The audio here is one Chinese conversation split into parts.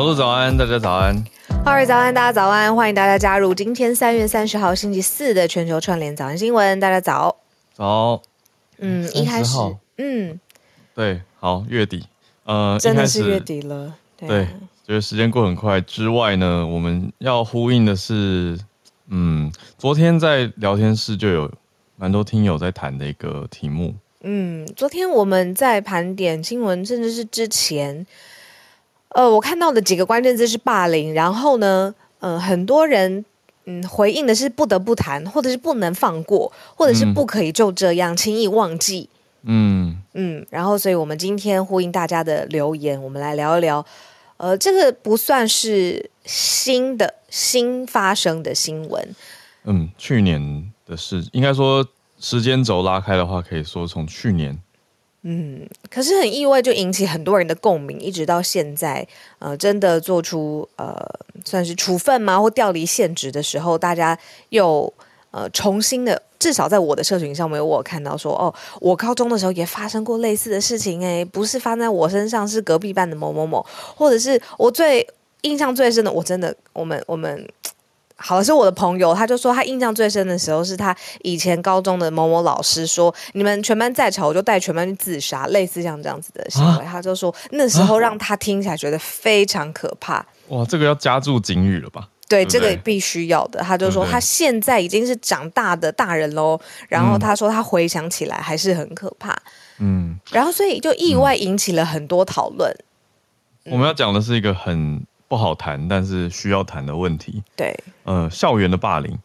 小鹿早安，大家早安。二位早安，大家早安，欢迎大家加入今天三月三十号星期四的全球串联早安新闻。大家早。早。嗯，一开始，嗯，对，好，月底，呃，真的是月底了。对，对，觉得时间过很快。之外呢，我们要呼应的是，嗯，昨天在聊天室就有蛮多听友在谈的一个题目。嗯，昨天我们在盘点新闻，甚至是之前。呃，我看到的几个关键字是霸凌，然后呢，呃，很多人嗯回应的是不得不谈，或者是不能放过，或者是不可以就这样轻易忘记。嗯嗯，然后，所以我们今天呼应大家的留言，我们来聊一聊。呃，这个不算是新的新发生的新闻。嗯，去年的事，应该说时间轴拉开的话，可以说从去年。嗯，可是很意外，就引起很多人的共鸣，一直到现在，呃，真的做出呃算是处分吗？或调离现职的时候，大家又呃重新的，至少在我的社群上面，我有看到说，哦，我高中的时候也发生过类似的事情，诶，不是发在我身上，是隔壁班的某某某，或者是我最印象最深的，我真的，我们我们。好的，是我的朋友，他就说他印象最深的时候是他以前高中的某某老师说，你们全班再吵，我就带全班去自杀，类似像这样子的行为。啊、他就说那时候让他听起来觉得非常可怕。哇，这个要加注警语了吧？对，对对这个必须要的。他就说他现在已经是长大的大人喽，然后他说他回想起来还是很可怕。嗯，然后所以就意外引起了很多讨论。我们要讲的是一个很。不好谈，但是需要谈的问题。对，呃，校园的霸凌，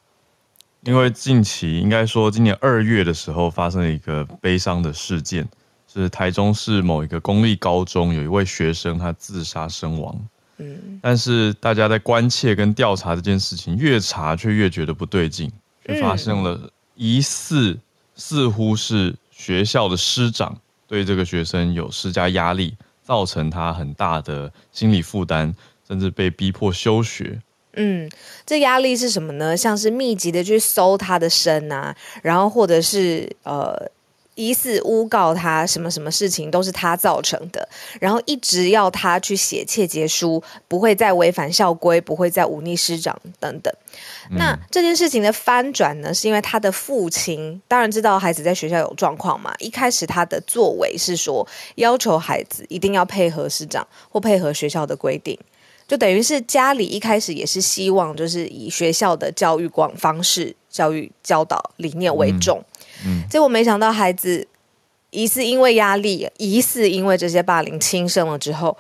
因为近期应该说今年二月的时候发生了一个悲伤的事件，是台中市某一个公立高中有一位学生他自杀身亡。嗯，但是大家在关切跟调查这件事情，越查却越觉得不对劲，却发生了疑似似乎是学校的师长对这个学生有施加压力，造成他很大的心理负担。甚至被逼迫休学。嗯，这压力是什么呢？像是密集的去搜他的身啊，然后或者是呃疑似诬告他什么什么事情都是他造成的，然后一直要他去写切结书，不会再违反校规，不会再忤逆师长等等。嗯、那这件事情的翻转呢，是因为他的父亲当然知道孩子在学校有状况嘛，一开始他的作为是说要求孩子一定要配合师长或配合学校的规定。就等于是家里一开始也是希望，就是以学校的教育广方式、教育教导理念为重。嗯，嗯，结果没想到孩子疑似因为压力，疑似因为这些霸凌轻生了之后，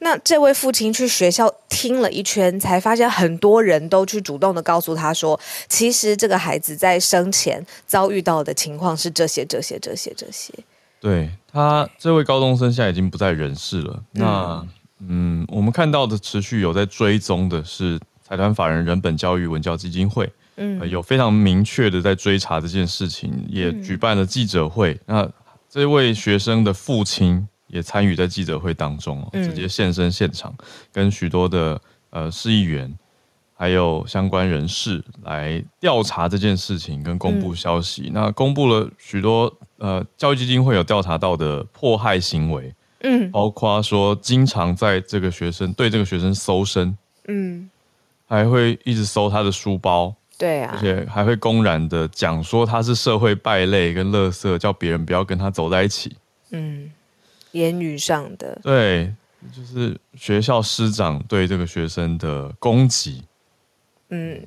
那这位父亲去学校听了一圈，才发现很多人都去主动的告诉他说，其实这个孩子在生前遭遇到的情况是这些、这些、这些、这些。对，他这位高中生现在已经不在人世了。嗯、那。嗯，我们看到的持续有在追踪的是财团法人人本教育文教基金会，嗯、呃，有非常明确的在追查这件事情，也举办了记者会。嗯、那这位学生的父亲也参与在记者会当中，直接现身现场，跟许多的呃市议员还有相关人士来调查这件事情，跟公布消息。嗯、那公布了许多呃教育基金会有调查到的迫害行为。嗯，包括说经常在这个学生对这个学生搜身，嗯，还会一直搜他的书包，对啊，而且还会公然的讲说他是社会败类跟垃圾，叫别人不要跟他走在一起。嗯，言语上的，对，就是学校师长对这个学生的攻击。嗯，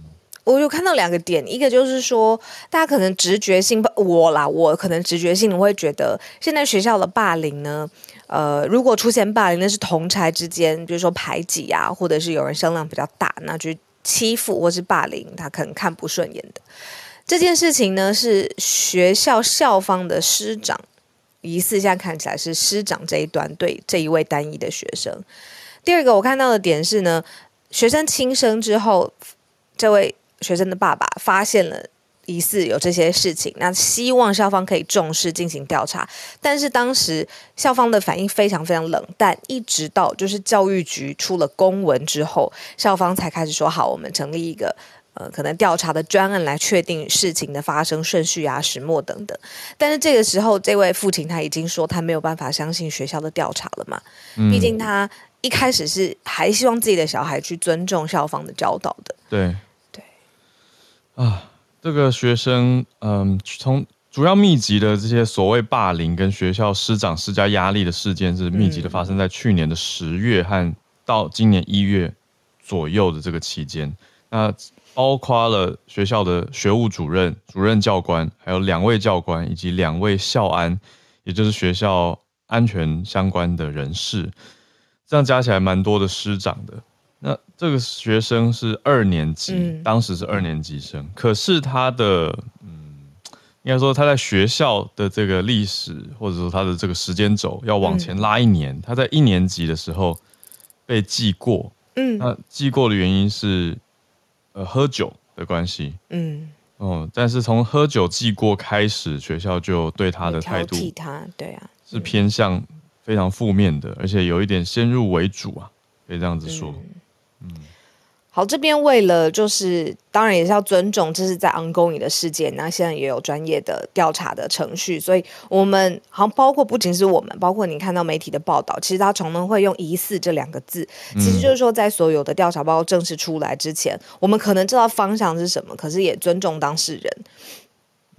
我有看到两个点，一个就是说，大家可能直觉性，我啦，我可能直觉性我会觉得，现在学校的霸凌呢。呃，如果出现霸凌，那是同侪之间，比如说排挤啊，或者是有人声量比较大，那就欺负或是霸凌，他可能看不顺眼的这件事情呢，是学校校方的师长疑似现在看起来是师长这一端对这一位单一的学生。第二个我看到的点是呢，学生轻生之后，这位学生的爸爸发现了。疑似有这些事情，那希望校方可以重视进行调查。但是当时校方的反应非常非常冷淡，一直到就是教育局出了公文之后，校方才开始说好，我们成立一个呃可能调查的专案来确定事情的发生顺序啊、始末等等。但是这个时候，这位父亲他已经说他没有办法相信学校的调查了嘛，毕竟他一开始是还希望自己的小孩去尊重校方的教导的。对对啊，这个学生嗯，从主要密集的这些所谓霸凌跟学校师长施加压力的事件，是密集的发生在去年的十月和到今年一月左右的这个期间。那包括了学校的学务主任、主任教官，还有两位教官以及两位校安，也就是学校安全相关的人士，这样加起来蛮多的师长的。那这个学生是二年级，嗯、当时是二年级生，可是他的，嗯，应该说他在学校的这个历史，或者说他的这个时间轴要往前拉一年，嗯、他在一年级的时候被记过，嗯，那记过的原因是。呃，喝酒的关系，嗯，哦，但是从喝酒记过开始，学校就对他的态度，他，对啊，是偏向非常负面的，而且有一点先入为主啊，可以这样子说，嗯。嗯。好，这边为了就是，当然也是要尊重，这是在 ongoing 的事件，那现在也有专业的调查的程序，所以我们好像包括不仅是我们，包括你看到媒体的报道，其实他常常会用“疑似”这两个字，其实就是说在所有的调查报告正式出来之前，我们可能知道方向是什么，可是也尊重当事人。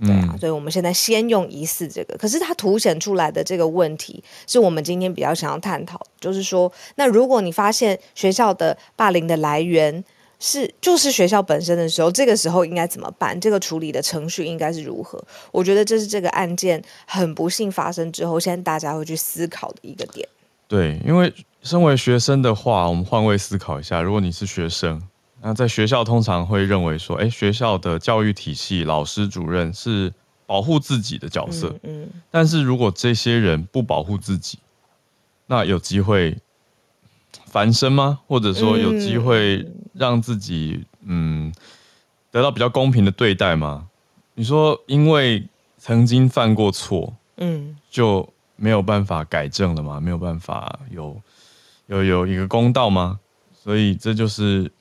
对啊，所以我们现在先用疑似这个，可是它凸显出来的这个问题，是我们今天比较想要探讨，就是说，那如果你发现学校的霸凌的来源是就是学校本身的时候，这个时候应该怎么办？这个处理的程序应该是如何？我觉得这是这个案件很不幸发生之后，现在大家会去思考的一个点。对，因为身为学生的话，我们换位思考一下，如果你是学生。那在学校通常会认为说，哎，学校的教育体系、老师、主任是保护自己的角色。嗯。嗯，但是如果这些人不保护自己，那有机会翻身吗？或者说有机会让自己嗯得到比较公平的对待吗？你说因为曾经犯过错，嗯，就没有办法改正了吗？没有办法有有有一个公道吗？所以这就是。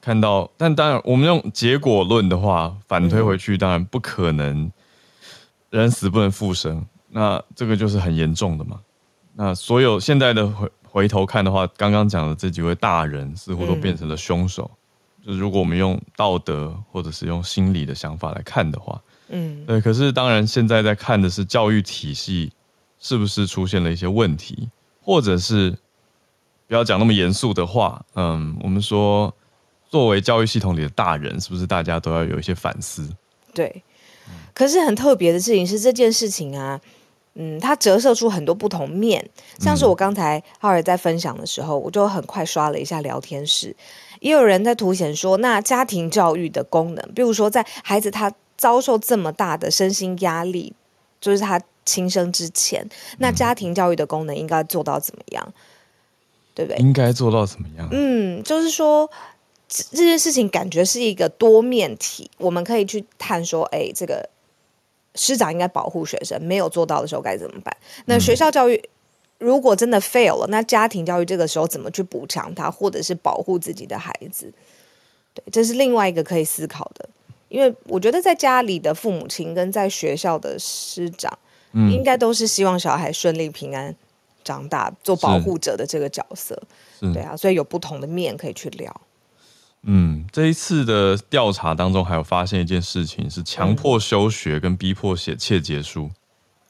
看到，但当然，我们用结果论的话，反推回去，当然不可能，人死不能复生，那这个就是很严重的嘛。那所有现在的回回头看的话，刚刚讲的这几位大人似乎都变成了凶手。嗯、就是如果我们用道德或者是用心理的想法来看的话，嗯，对。可是当然，现在在看的是教育体系是不是出现了一些问题，或者是不要讲那么严肃的话，嗯，我们说。作为教育系统里的大人，是不是大家都要有一些反思？对，可是很特别的事情是这件事情啊，嗯，它折射出很多不同面。像是我刚才浩尔在分享的时候，我就很快刷了一下聊天室，也有人在凸显说，那家庭教育的功能，比如说在孩子他遭受这么大的身心压力，就是他轻生之前，那家庭教育的功能应该做到怎么样？对不对？应该做到怎么样？嗯，就是说。这件事情感觉是一个多面体，我们可以去探说，哎，这个师长应该保护学生，没有做到的时候该怎么办？那学校教育如果真的 fail 了，那家庭教育这个时候怎么去补强他，或者是保护自己的孩子？对，这是另外一个可以思考的。因为我觉得在家里的父母亲跟在学校的师长，嗯，应该都是希望小孩顺利平安长大，做保护者的这个角色。对啊，所以有不同的面可以去聊。嗯，这一次的调查当中，还有发现一件事情，是强迫休学跟逼迫写切结书。嗯、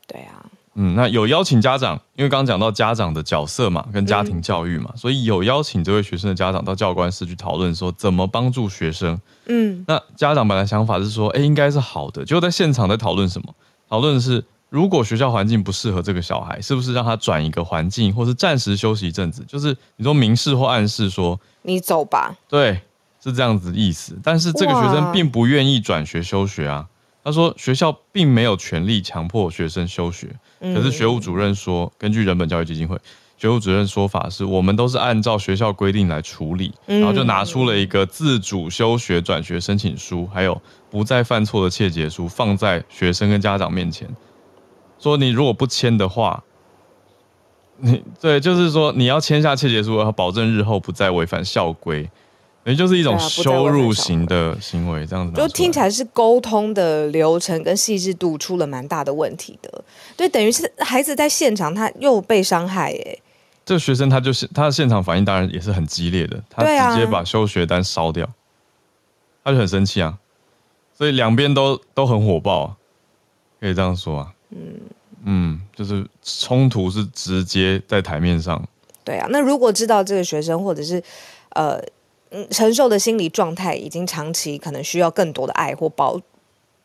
对啊，嗯，那有邀请家长，因为刚刚讲到家长的角色嘛，跟家庭教育嘛，嗯、所以有邀请这位学生的家长到教官室去讨论，说怎么帮助学生。嗯，那家长本来想法是说，哎，应该是好的，结果在现场在讨论什么？讨论的是，如果学校环境不适合这个小孩，是不是让他转一个环境，或是暂时休息一阵子？就是你说明示或暗示说，你走吧。对。是这样子的意思，但是这个学生并不愿意转学休学啊。他说学校并没有权利强迫学生休学，可是学务主任说，根据人本教育基金会，学务主任说法是我们都是按照学校规定来处理，然后就拿出了一个自主休学转学申请书，还有不再犯错的切结书，放在学生跟家长面前，说你如果不签的话，你对，就是说你要签下切结书，保证日后不再违反校规。也就是一种羞辱型的行为，这样子就听起来是沟通的流程跟细致度出了蛮大的问题的。对，等于是孩子在现场他又被伤害，哎，这个学生他就是他的现场反应当然也是很激烈的，他直接把休学单烧掉，他就很生气啊，所以两边都都很火爆啊，可以这样说啊，嗯。嗯，就是冲突是直接在台面上。对啊，那如果知道这个学生或者是呃嗯承受的心理状态已经长期可能需要更多的爱或帮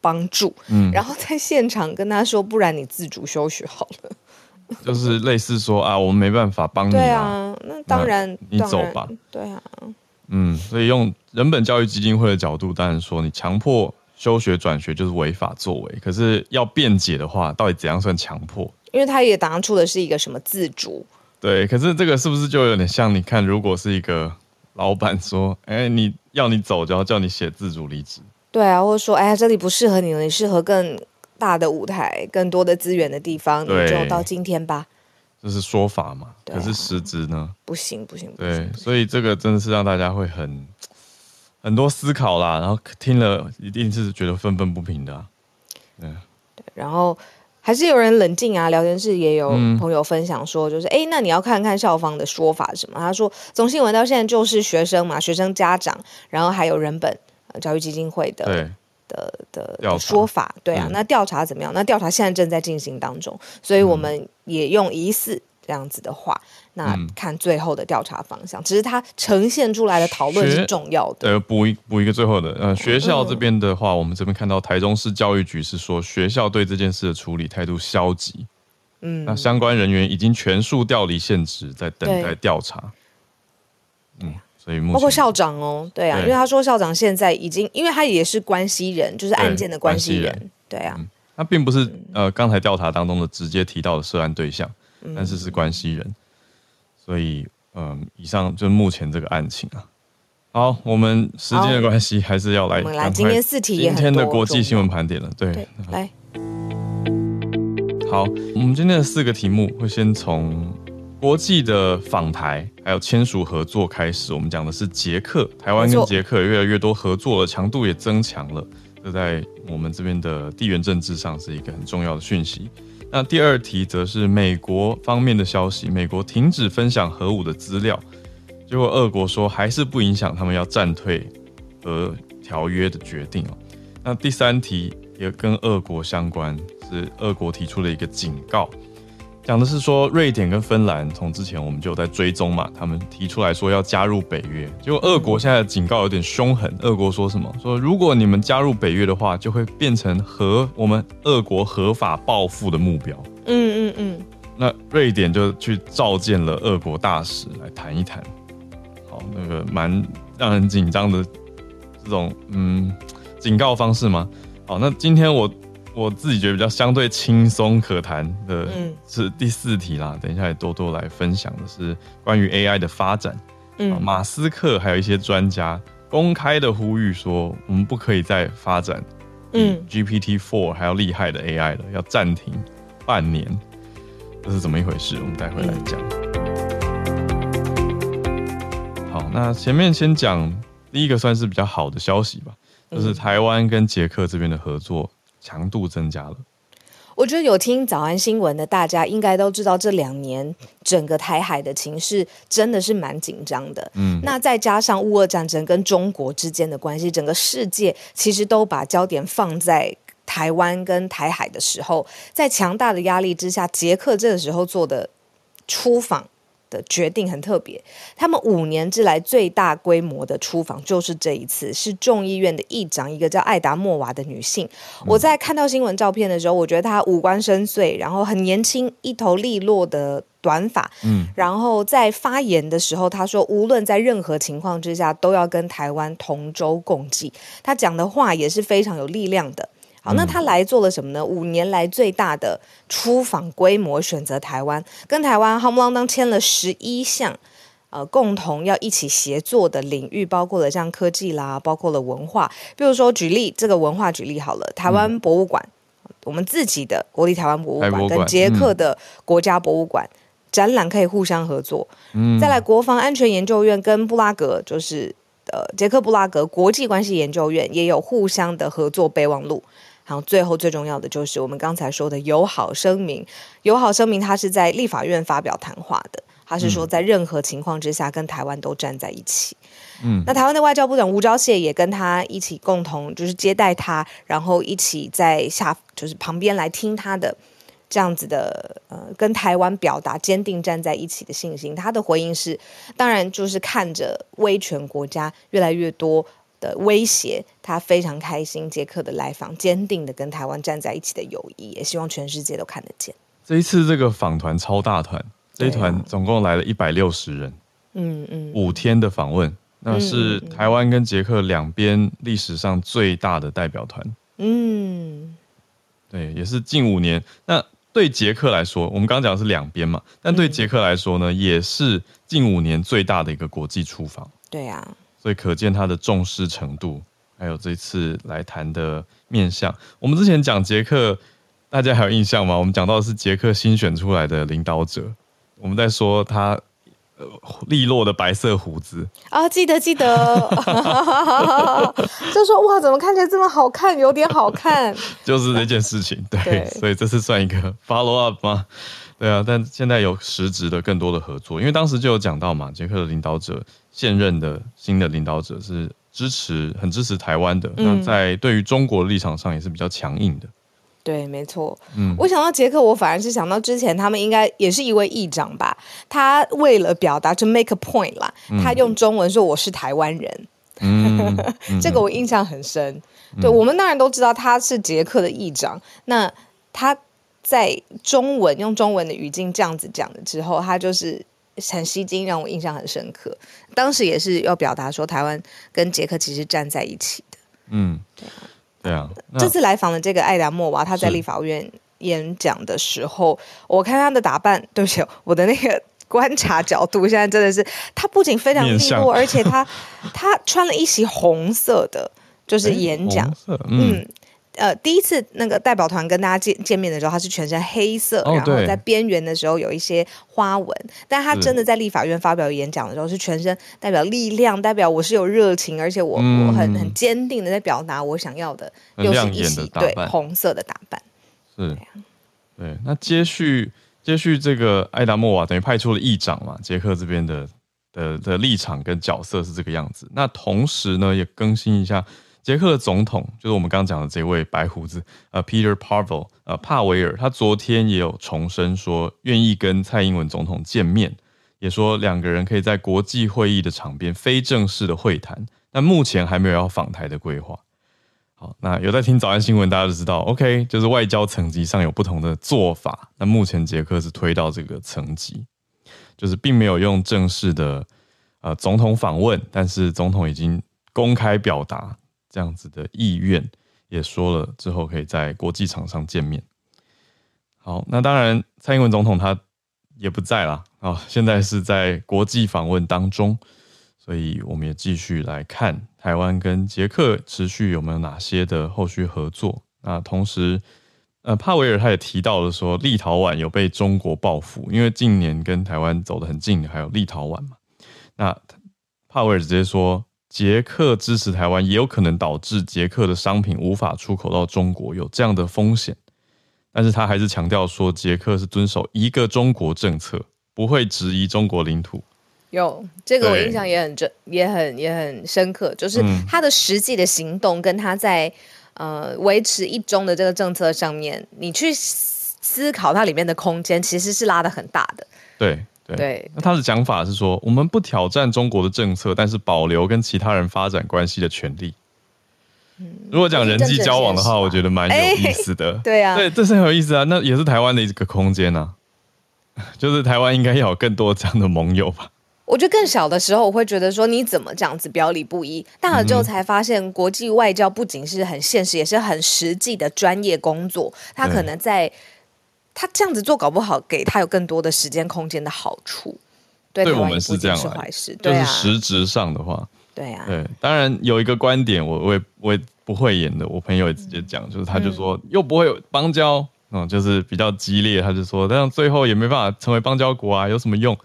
帮助，嗯，然后在现场跟他说，不然你自主休学好了。就是类似说啊，我们没办法帮你啊，那当然你走吧。对啊，嗯，所以用人本教育基金会的角度，当然说你强迫休学转学就是违法作为。可是要辩解的话，到底怎样算强迫？因为他也答出的是一个什么自主。对，可是这个是不是就有点像？你看，如果是一个老板说，哎，你要你走，就要叫你写自主离职。对啊，或者说，哎呀，这里不适合你了，你适合更。大的舞台，更多的资源的地方，你就到今天吧。这是说法嘛？啊、可是实质呢？不行不行。对，不行，所以这个真的是让大家会很很多思考啦，然后听了一定是觉得愤愤不平的、啊。对，对，然后还是有人冷静啊。聊天室也有朋友分享说，就是哎、嗯，那你要看看校方的说法是什么？他说，总新闻到现在就是学生嘛，学生家长，然后还有人本教育基金会的。对。的的说法，对啊，那调查怎么样？那调查现在正在进行当中，所以我们也用疑似这样子的话，那看最后的调查方向。只是它呈现出来的讨论是重要的。呃，补一补一个最后的，呃，学校这边的话，我们这边看到台中市教育局是说，学校对这件事的处理态度消极。嗯，那相关人员已经全数调离现职，在等待调查。嗯。所以包括校长哦，对啊，对，因为他说校长现在已经，因为他也是关系人，就是案件的关系人，人，对啊，嗯、他并不是呃刚才调查当中的直接提到的涉案对象，嗯、但是是关系人，所以嗯、呃，以上就是目前这个案情啊。好，我们时间的关系，还是要来，我们来今天四题，今天的国际新闻盘点了，对，对，来，好，我们今天的四个题目会先从。国际的访台还有签署合作开始，我们讲的是捷克，台湾跟捷克越来越多合作了，强度也增强了，这在我们这边的地缘政治上是一个很重要的讯息。那第二题则是美国方面的消息，美国停止分享核武的资料，结果俄国说还是不影响他们要战退和条约的决定哦。那第三题也跟俄国相关，是俄国提出了一个警告。讲的是说，瑞典跟芬兰从之前我们就有在追踪嘛，他们提出来说要加入北约，结果俄国现在的警告有点凶狠。俄国说什么？说如果你们加入北约的话，就会变成和我们俄国合法报复的目标。嗯嗯嗯。那瑞典就去召见了俄国大使来谈一谈。好，那个蛮让人紧张的这种嗯警告方式吗？好，那今天我。我自己觉得比较相对轻松可谈的是第四题啦，等一下也多多来分享的是关于 AI 的发展。嗯，马斯克还有一些专家公开的呼吁说，我们不可以再发展嗯 GPT Four 还要厉害的 AI 了，要暂停半年。这是怎么一回事？我们待会来讲。好，那前面先讲第一个算是比较好的消息吧，就是台湾跟捷克这边的合作。强度增加了。我觉得有听早安新闻的大家应该都知道，这两年整个台海的情势真的是蛮紧张的。嗯，那再加上乌俄战争跟中国之间的关系，整个世界其实都把焦点放在台湾跟台海的时候，在强大的压力之下，捷克这个时候做的出访。的决定很特别，他们五年之来最大规模的出访就是这一次，是众议院的议长，一个叫艾达莫娃的女性。我在看到新闻照片的时候，我觉得她五官深邃，然后很年轻，一头利落的短发。嗯，然后在发言的时候，她说无论在任何情况之下，都要跟台湾同舟共济。她讲的话也是非常有力量的。好，那他来做了什么呢？五年来最大的出访规模，选择台湾，跟台湾夯不啷当签了十一项，呃，共同要一起协作的领域，包括了像科技啦，包括了文化。比如说，举例这个文化举例好了，台湾博物馆，嗯、我们自己的国立台湾博物馆跟捷克的国家博物馆、嗯、展览可以互相合作。嗯，再来国防安全研究院跟布拉格，就是呃捷克布拉格国际关系研究院也有互相的合作备忘录。然后最后最重要的就是我们刚才说的友好声明，友好声明它是在立法院发表谈话的。他是说在任何情况之下跟台湾都站在一起。嗯，那台湾的外交部长吴钊燮也跟他一起共同就是接待他，然后一起在下就是旁边来听他的这样子的呃，跟台湾表达坚定站在一起的信心。他的回应是，当然就是看着威权国家越来越多的威胁，他非常开心捷克的来访，坚定的跟台湾站在一起的友谊，也希望全世界都看得见。这一次这个访团超大团，这一团总共来了一百六十人，嗯嗯，五天的访问。那是台湾跟捷克两边历史上最大的代表团。嗯，对，也是近五年。那对捷克来说，我们刚刚讲的是两边嘛，但对捷克来说呢，也是近五年最大的一个国际出访。对啊，所以可见他的重视程度，还有这次来谈的面向。我们之前讲捷克，大家还有印象吗？我们讲到的是捷克新选出来的领导者，我们在说他。呃，利落的白色胡子啊，记得记得，就说哇，怎么看起来这么好看，有点好看，就是这件事情，对，对，所以这次算一个 follow up 吗？对啊，但现在有实质的更多的合作，因为当时就有讲到嘛，捷克的领导者，现任的新的领导者是支持，很支持台湾的，嗯、那在对于中国的立场上也是比较强硬的。对，没错。嗯，我想到捷克，我反而是想到之前他们应该也是一位议长吧。他为了表达就 make a point 啦，嗯、他用中文说我是台湾人。嗯，这个我印象很深。嗯、对，我们当然都知道他是捷克的议长。那他在中文用中文的语境这样子讲了之后，他就是很吸睛，让我印象很深刻。当时也是要表达说台湾跟捷克其实站在一起的。嗯，对啊。对啊，这次来访的这个艾达莫娃，他在立法院演讲的时候，我看他的打扮，对不起，我的那个 观察角度现在真的是，他不仅非常利落，而且他他 穿了一袭红色的，就是演讲，嗯。嗯呃，第一次那个代表团跟大家见见面的时候，他是全身黑色，哦、然后在边缘的时候有一些花纹。但他真的在立法院发表演讲的时候，是全身代表力量，代表我是有热情，而且我、嗯、我很很坚定的在表达我想要的，又是一袭对红色的打扮。是，对，那接续接续这个艾达莫瓦等于派出了议长嘛，捷克这边的的的立场跟角色是这个样子。那同时呢，也更新一下。捷克的总统就是我们刚刚讲的这位白胡子，呃，Peter Pavel，呃，帕维尔，他昨天也有重申说愿意跟蔡英文总统见面，也说两个人可以在国际会议的场边非正式的会谈，但目前还没有要访台的规划。好，那有在听早安新闻，大家都知道，OK，就是外交层级上有不同的做法。那目前捷克是推到这个层级，就是并没有用正式的呃总统访问，但是总统已经公开表达。这样子的意愿也说了之后，可以在国际场上见面。好，那当然，蔡英文总统他也不在了啊，现在是在国际访问当中，所以我们也继续来看台湾跟捷克持续有没有哪些的后续合作。那同时，呃，帕维尔他也提到了说，立陶宛有被中国报复，因为近年跟台湾走得很近的还有立陶宛嘛。那帕维尔直接说。捷克支持台湾，也有可能导致捷克的商品无法出口到中国，有这样的风险。但是他还是强调说，捷克是遵守一个中国政策，不会质疑中国领土。有这个，我印象也很深，也很也很深刻，就是他的实际的行动跟他在呃维持一中的这个政策上面，你去思考它里面的空间，其实是拉的很大的。对。对，对那他的讲法是说，我们不挑战中国的政策，但是保留跟其他人发展关系的权利。嗯，如果讲人际交往的话，我觉得蛮有意思的。对啊，对，这是很有意思啊。那也是台湾的一个空间啊，就是台湾应该要有更多这样的盟友吧。我觉得更小的时候，我会觉得说，你怎么这样子表里不一？大了之后才发现，国际外交不仅是很现实，也是很实际的专业工作。他可能在。他这样子做，搞不好给他有更多的时间空间的好处，对，对我们是这样，是坏事。就是实质上的话，对啊，对，当然有一个观点，我我也我也不会演的，我朋友也直接讲，嗯、就是他就说又不会有邦交，嗯，就是比较激烈，他就说，但最后也没办法成为邦交国啊，有什么用？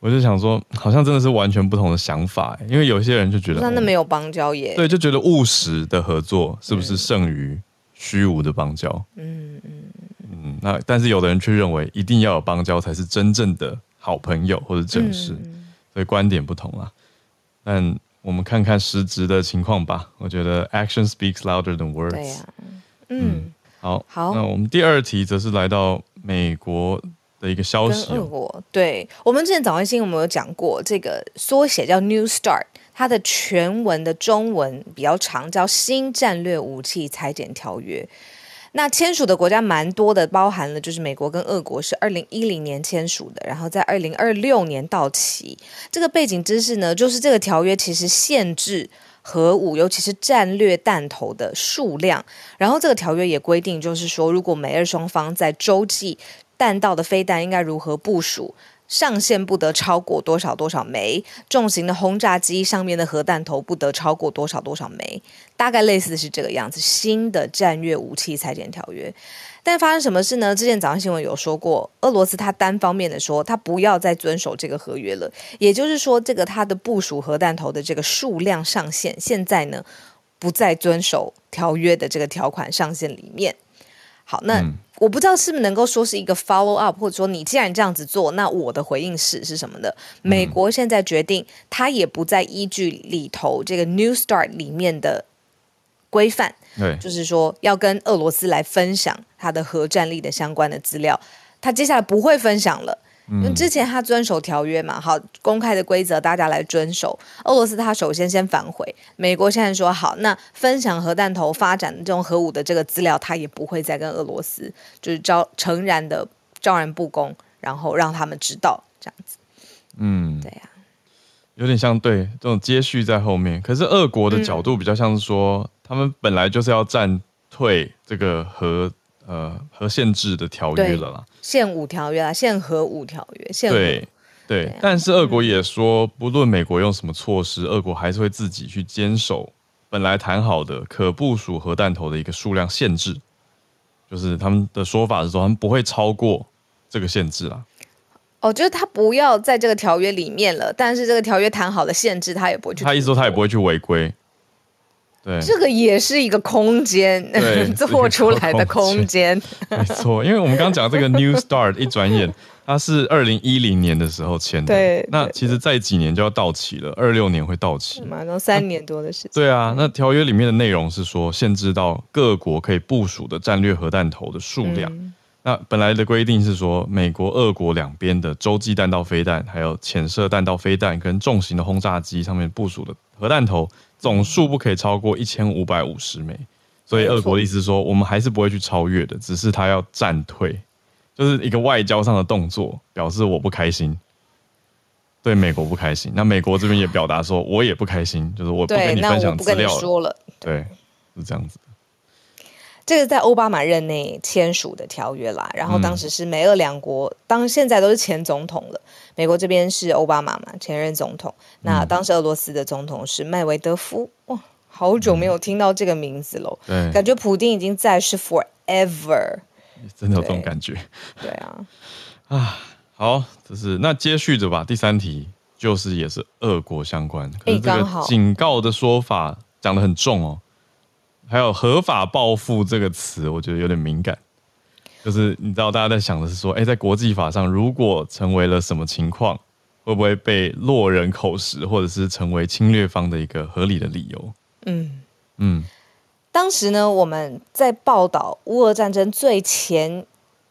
我就想说，好像真的是完全不同的想法，因为有些人就觉得，真的没有邦交也，对，就觉得务实的合作是不是胜于虚无的邦交？嗯嗯。嗯，那但是有的人却认为一定要有邦交才是真正的好朋友或者正式，嗯、所以观点不同啊。但我们看看实质的情况吧。我觉得 action speaks louder than words。对呀、啊，嗯，嗯，好，好。那我们第二题则是来到美国的一个消息、哦。俄国，对，我们之前早安新闻我们有讲过，这个缩写叫 New Start，它的全文的中文比较长，叫新战略武器裁减条约。那签署的国家蛮多的，包含了就是美国跟俄国是二零一零年签署的，然后在二零二六年到期。这个背景知识呢，就是这个条约其实限制核武，尤其是战略弹头的数量。然后这个条约也规定，就是说如果美日双方在洲际弹道的飞弹应该如何部署。上限不得超过多少多少枚，重型的轰炸机上面的核弹头不得超过多少多少枚，大概类似的是这个样子。新的战略武器裁减条约，但发生什么事呢？之前早上新闻有说过，俄罗斯他单方面的说他不要再遵守这个合约了，也就是说，这个他的部署核弹头的这个数量上限，现在呢不再遵守条约的这个条款上限里面。好，那。嗯我不知道是不是能够说是一个 follow up，或者说你既然这样子做，那我的回应是是什么的？美国现在决定，他也不再依据里头这个 New Start 里面的规范，对，就是说要跟俄罗斯来分享它的核战力的相关的资料，他接下来不会分享了。因为之前他遵守条约嘛，好，公开的规则大家来遵守。俄罗斯他首先先反悔，美国现在说好，那分享核弹头发展的这种核武的这个资料，他也不会再跟俄罗斯就是昭诚然的昭然不公，然后让他们知道这样子。嗯，对呀、啊，有点像对这种接续在后面。可是俄国的角度比较像是说，嗯、他们本来就是要战退这个核。呃，核限制的条约了啦，限武条约啊，限核五条约，限核对对，对啊、但是俄国也说，不论美国用什么措施，俄国还是会自己去坚守本来谈好的可部署核弹头的一个数量限制，就是他们的说法是说，他们不会超过这个限制啦。哦，就是他不要在这个条约里面了，但是这个条约谈好的限制，他也不会去。他意思说，他也不会去违规。对，这个也是一个空间，做出来的空间。没错，因为我们刚刚讲这个 New Start，一转眼它是二零一零年的时候签的，对，那其实再几年就要到期了，二六年会到期，马上三年多的时间。对啊，那条约里面的内容是说，限制到各国可以部署的战略核弹头的数量。嗯、那本来的规定是说，美国、俄国两边的洲际弹道飞弹，还有潜射弹道飞弹跟重型的轰炸机上面部署的核弹头。总数不可以超过一千五百五十枚，所以俄国的意思是说，我们还是不会去超越的，只是他要战退，就是一个外交上的动作，表示我不开心，对美国不开心。那美国这边也表达说，我也不开心，就是我不跟你分享资料了。对，是这样子。这个在奥巴马任内签署的条约啦，然后当时是美俄两国，当现在都是前总统了。美国这边是奥巴马嘛，前任总统。那当时俄罗斯的总统是麦维德夫，哇，好久没有听到这个名字了。对，感觉普丁已经在世 forever，真的有这种感觉。对，对啊，啊，好，这是那接续着吧。第三题就是也是俄国相关，可是这个警告的说法讲的很重哦。还有合法报复这个词，我觉得有点敏感。就是你知道，大家在想的是说，哎，在国际法上，如果成为了什么情况，会不会被落人口实，或者是成为侵略方的一个合理的理由？嗯嗯。当时呢，我们在报道乌俄战争最前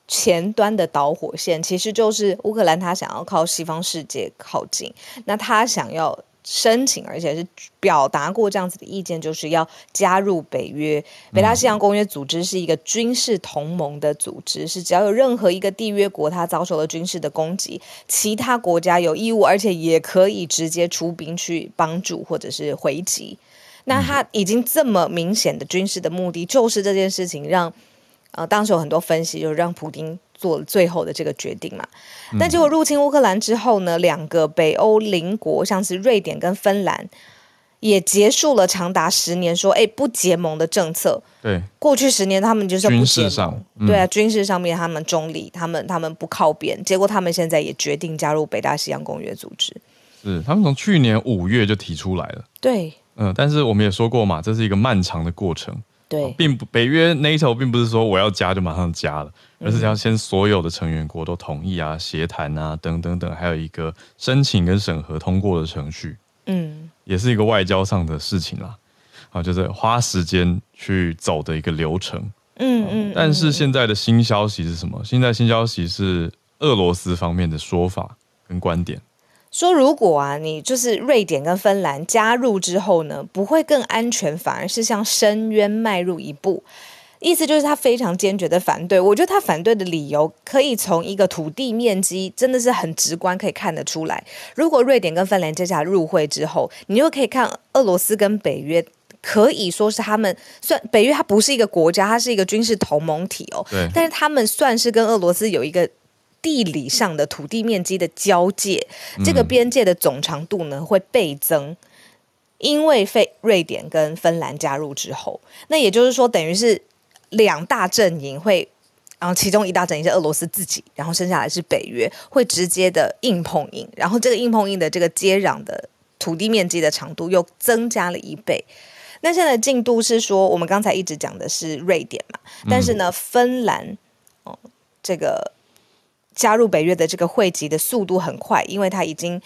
前端的导火线，其实就是乌克兰，他想要靠西方世界靠近，那他想要。申请，而且是表达过这样子的意见，就是要加入北约。北大西洋公约组织是一个军事同盟的组织，是只要有任何一个缔约国它遭受了军事的攻击，其他国家有义务，而且也可以直接出兵去帮助或者是回击。那他已经这么明显的军事的目的，就是这件事情让呃，当时有很多分析，就是让普丁。做了最后的这个决定嘛，但结果入侵乌克兰之后呢，两个北欧邻国，像是瑞典跟芬兰，也结束了长达十年说哎不结盟的政策。对，过去十年他们就是军事上，嗯、对啊，军事上面他们中立，他们他们不靠边，结果他们现在也决定加入北大西洋公约组织。是，他们从去年五月就提出来了。对，嗯，但是我们也说过嘛，这是一个漫长的过程。对，并不北约 NATO 并不是说我要加就马上加了，而是要先所有的成员国都同意啊、协谈啊等等等，还有一个申请跟审核通过的程序。嗯，也是一个外交上的事情啦。啊，就是花时间去走的一个流程。嗯嗯。但是现在的新消息是什么？现在新消息是俄罗斯方面的说法跟观点。说如果啊，你就是瑞典跟芬兰加入之后呢，不会更安全，反而是向深渊迈入一步。意思就是他非常坚决的反对。我觉得他反对的理由可以从一个土地面积真的是很直观可以看得出来。如果瑞典跟芬兰接下来入会之后，你就可以看俄罗斯跟北约可以说是他们算北约，它不是一个国家，它是一个军事同盟体哦。对。但是他们算是跟俄罗斯有一个。地理上的土地面积的交界，这个边界的总长度呢会倍增，因为费瑞典跟芬兰加入之后，那也就是说等于是两大阵营会，然后其中一大阵营是俄罗斯自己，然后剩下来是北约，会直接的硬碰硬，然后这个硬碰硬的这个接壤的土地面积的长度又增加了一倍。那现在进度是说，我们刚才一直讲的是瑞典嘛，但是呢，芬兰哦，这个。加入北约的这个会籍的速度很快，因为他已经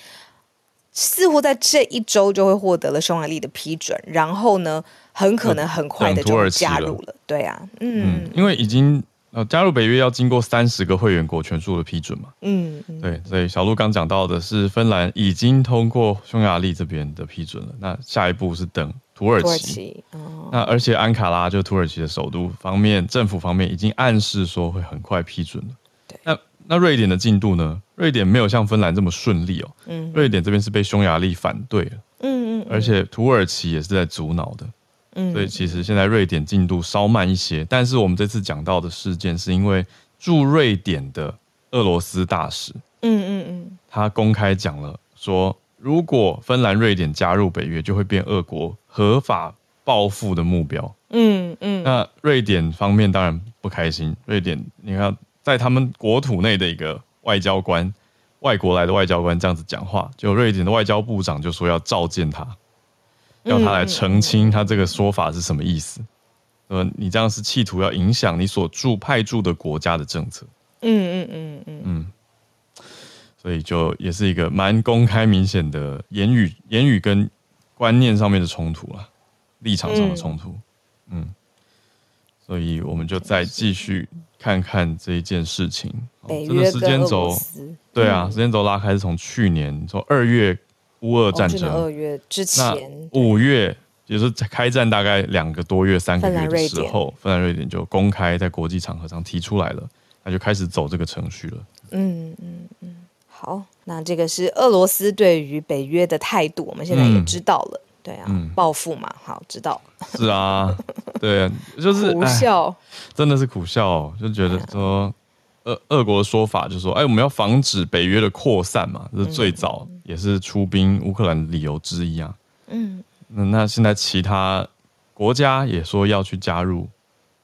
似乎在这一周就会获得了匈牙利的批准，然后呢，很可能很快的就会加入了。了对啊，嗯，嗯，因为已经呃加入北约要经过三十个会员国全数的批准嘛。嗯，嗯对，所以小鹿刚讲到的是芬兰已经通过匈牙利这边的批准了，那下一步是等土耳其。土耳其哦，那而且安卡拉就土耳其的首都方面，政府方面已经暗示说会很快批准了。那瑞典的进度呢？瑞典没有像芬兰这么顺利哦。嗯，瑞典这边是被匈牙利反对了。嗯嗯，而且土耳其也是在阻挠的。嗯，所以其实现在瑞典进度稍慢一些。但是我们这次讲到的事件，是因为驻瑞典的俄罗斯大使，嗯嗯嗯，他公开讲了说，如果芬兰、瑞典加入北约，就会变俄国合法报复的目标。嗯嗯，那瑞典方面当然不开心。瑞典，你看。在他们国土内的一个外交官，外国来的外交官这样子讲话，就瑞典的外交部长就说要召见他，要他来澄清他这个说法是什么意思。呃，你这样是企图要影响你所驻派驻的国家的政策。嗯嗯嗯嗯嗯，所以就也是一个蛮公开明显的言语、言语跟观念上面的冲突了，立场上的冲突。嗯，所以我们就再继续。看看这一件事情，这个时间轴，对啊，时间轴拉开是从去年从二月乌俄战争，二月之前，五月也就是开战大概两个多月、三个月的时候，芬兰、瑞典就公开在国际场合上提出来了，那就开始走这个程序了。嗯嗯嗯，好，那这个是俄罗斯对于北约的态度，我们现在也知道了。嗯对啊，报复嘛，好知道。是啊，对啊，就是苦笑，真的是苦笑，哦，就觉得说，俄俄国的说法就是说，哎，我们要防止北约的扩散嘛，这是最早也是出兵乌克兰的理由之一啊。嗯，那那现在其他国家也说要去加入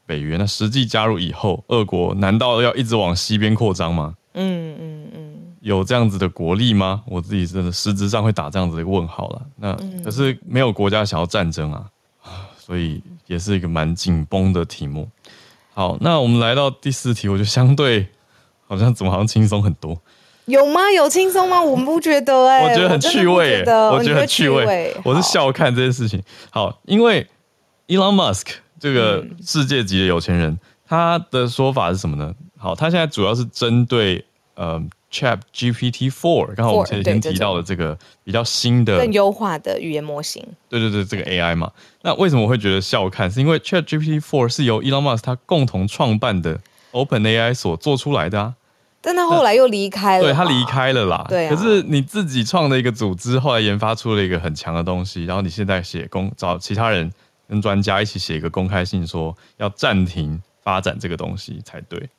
北约，那实际加入以后，俄国难道要一直往西边扩张吗？嗯嗯嗯。有这样子的国力吗？我自己真的实质上会打这样子的一个问号了。那可是没有国家想要战争啊，所以也是一个蛮紧绷的题目。好，那我们来到第四题，我觉得相对好像怎么好像轻松很多。有吗？有轻松吗？我们不觉得哎、欸，我觉得很趣味、欸，我觉得很趣味。我是笑看这件事情。好，因为 Elon Musk 这个世界级的有钱人，嗯、他的说法是什么呢？好，它现在主要是针对呃。Chat GPT Four，刚好我们前几天提到的这个比较新的、更优化的语言模型。对对对，这个 AI 嘛。那为什么我会觉得笑看？是因为 Chat GPT Four 是由 Elon Musk 他共同创办的 Open AI 所做出来的啊。但他后来又离开了。对，他离开了啦。对啊。可是你自己创的一个组织，后来研发出了一个很强的东西，然后你现在写公找其他人跟专家一起写一个公开信，说要暂停发展这个东西才对。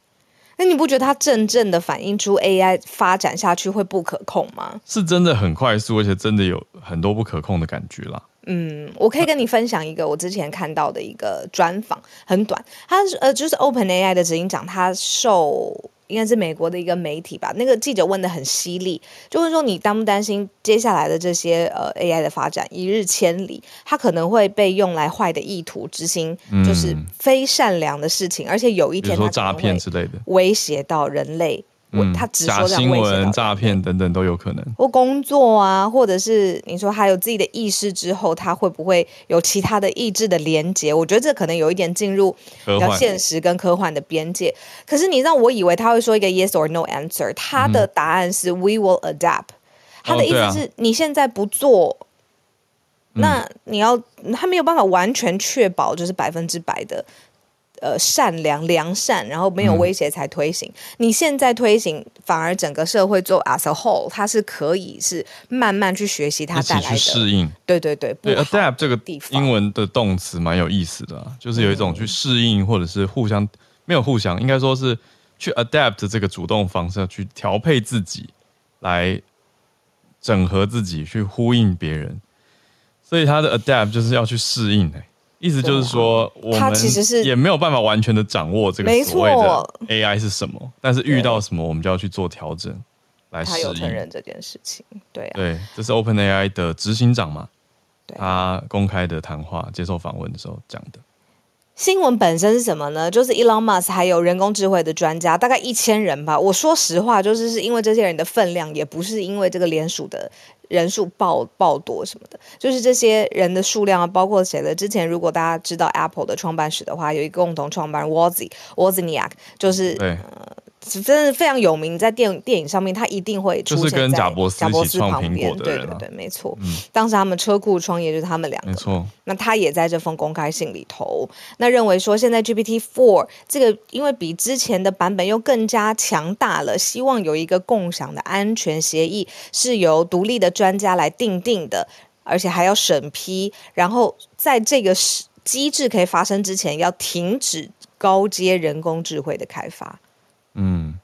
那你不觉得它真正的反映出 AI 发展下去会不可控吗？是真的很快速，而且真的有很多不可控的感觉啦。嗯，我可以跟你分享一个我之前看到的一个专访，很短。他呃，就是 OpenAI 的执行长，他受应该是美国的一个媒体吧。那个记者问的很犀利，就问说你担不担心接下来的这些呃 AI 的发展一日千里，它可能会被用来坏的意图执行，就是非善良的事情，嗯、而且有一天它诈骗之类的威胁到人类。嗯，他只说假新闻、诈骗等等都有可能。或工作啊，或者是你说他有自己的意识之后，他会不会有其他的意志的连接？我觉得这可能有一点进入比较现实跟科幻的边界。可是你让我以为他会说一个 yes or no answer，他的答案是 we will adapt。他的意思是你现在不做，那你要他没有办法完全确保就是百分之百的。呃，善良、良善，然后没有威胁才推行。嗯、你现在推行，反而整个社会做 as a whole，它是可以是慢慢去学习它带来的适应。对对对，对，adapt 这个英文的动词蛮有意思的、啊，就是有一种去适应，或者是互相没有互相，应该说是去 adapt 这个主动方式去调配自己，来整合自己，去呼应别人。所以它的 adapt 就是要去适应、欸意思就是说，我们其实是也没有办法完全的掌握这个所谓的 AI 是什么，但是遇到什么，我们就要去做调整来适应。他有承认这件事情，对、啊、对，这是 OpenAI 的执行长嘛？他公开的谈话接受访问的时候讲的。新闻本身是什么呢？就是 Elon Musk 还有人工智慧的专家，大概一千人吧。我说实话，就是是因为这些人的分量，也不是因为这个联署的。人数爆爆多什么的，就是这些人的数量啊，包括谁的？之前如果大家知道 Apple 的创办史的话，有一个共同创办人 Wozy Wozniak，就是。真的非常有名，在电电影上面，他一定会出现在贾伯斯旁边。对对对，没错。嗯、当时他们车库创业就是他们两个。没错。那他也在这封公开信里头，那认为说现在 GPT Four 这个，因为比之前的版本又更加强大了，希望有一个共享的安全协议，是由独立的专家来定定的，而且还要审批。然后在这个机制可以发生之前，要停止高阶人工智慧的开发。嗯，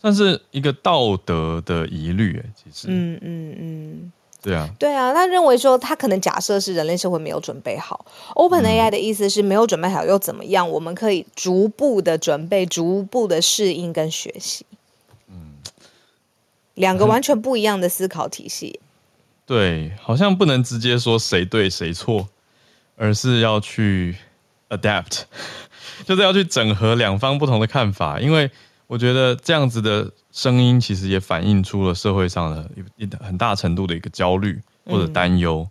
算是一个道德的疑虑，哎，其实，嗯嗯嗯，对啊，对啊，他认为说，他可能假设是人类社会没有准备好，OpenAI 的意思是没有准备好又怎么样？我们可以逐步的准备，逐步的适应跟学习，嗯，两个完全不一样的思考体系，对，好像不能直接说谁对谁错，而是要去 adapt，就是要去整合两方不同的看法，因为。我觉得这样子的声音，其实也反映出了社会上的一很大程度的一个焦虑或者担忧。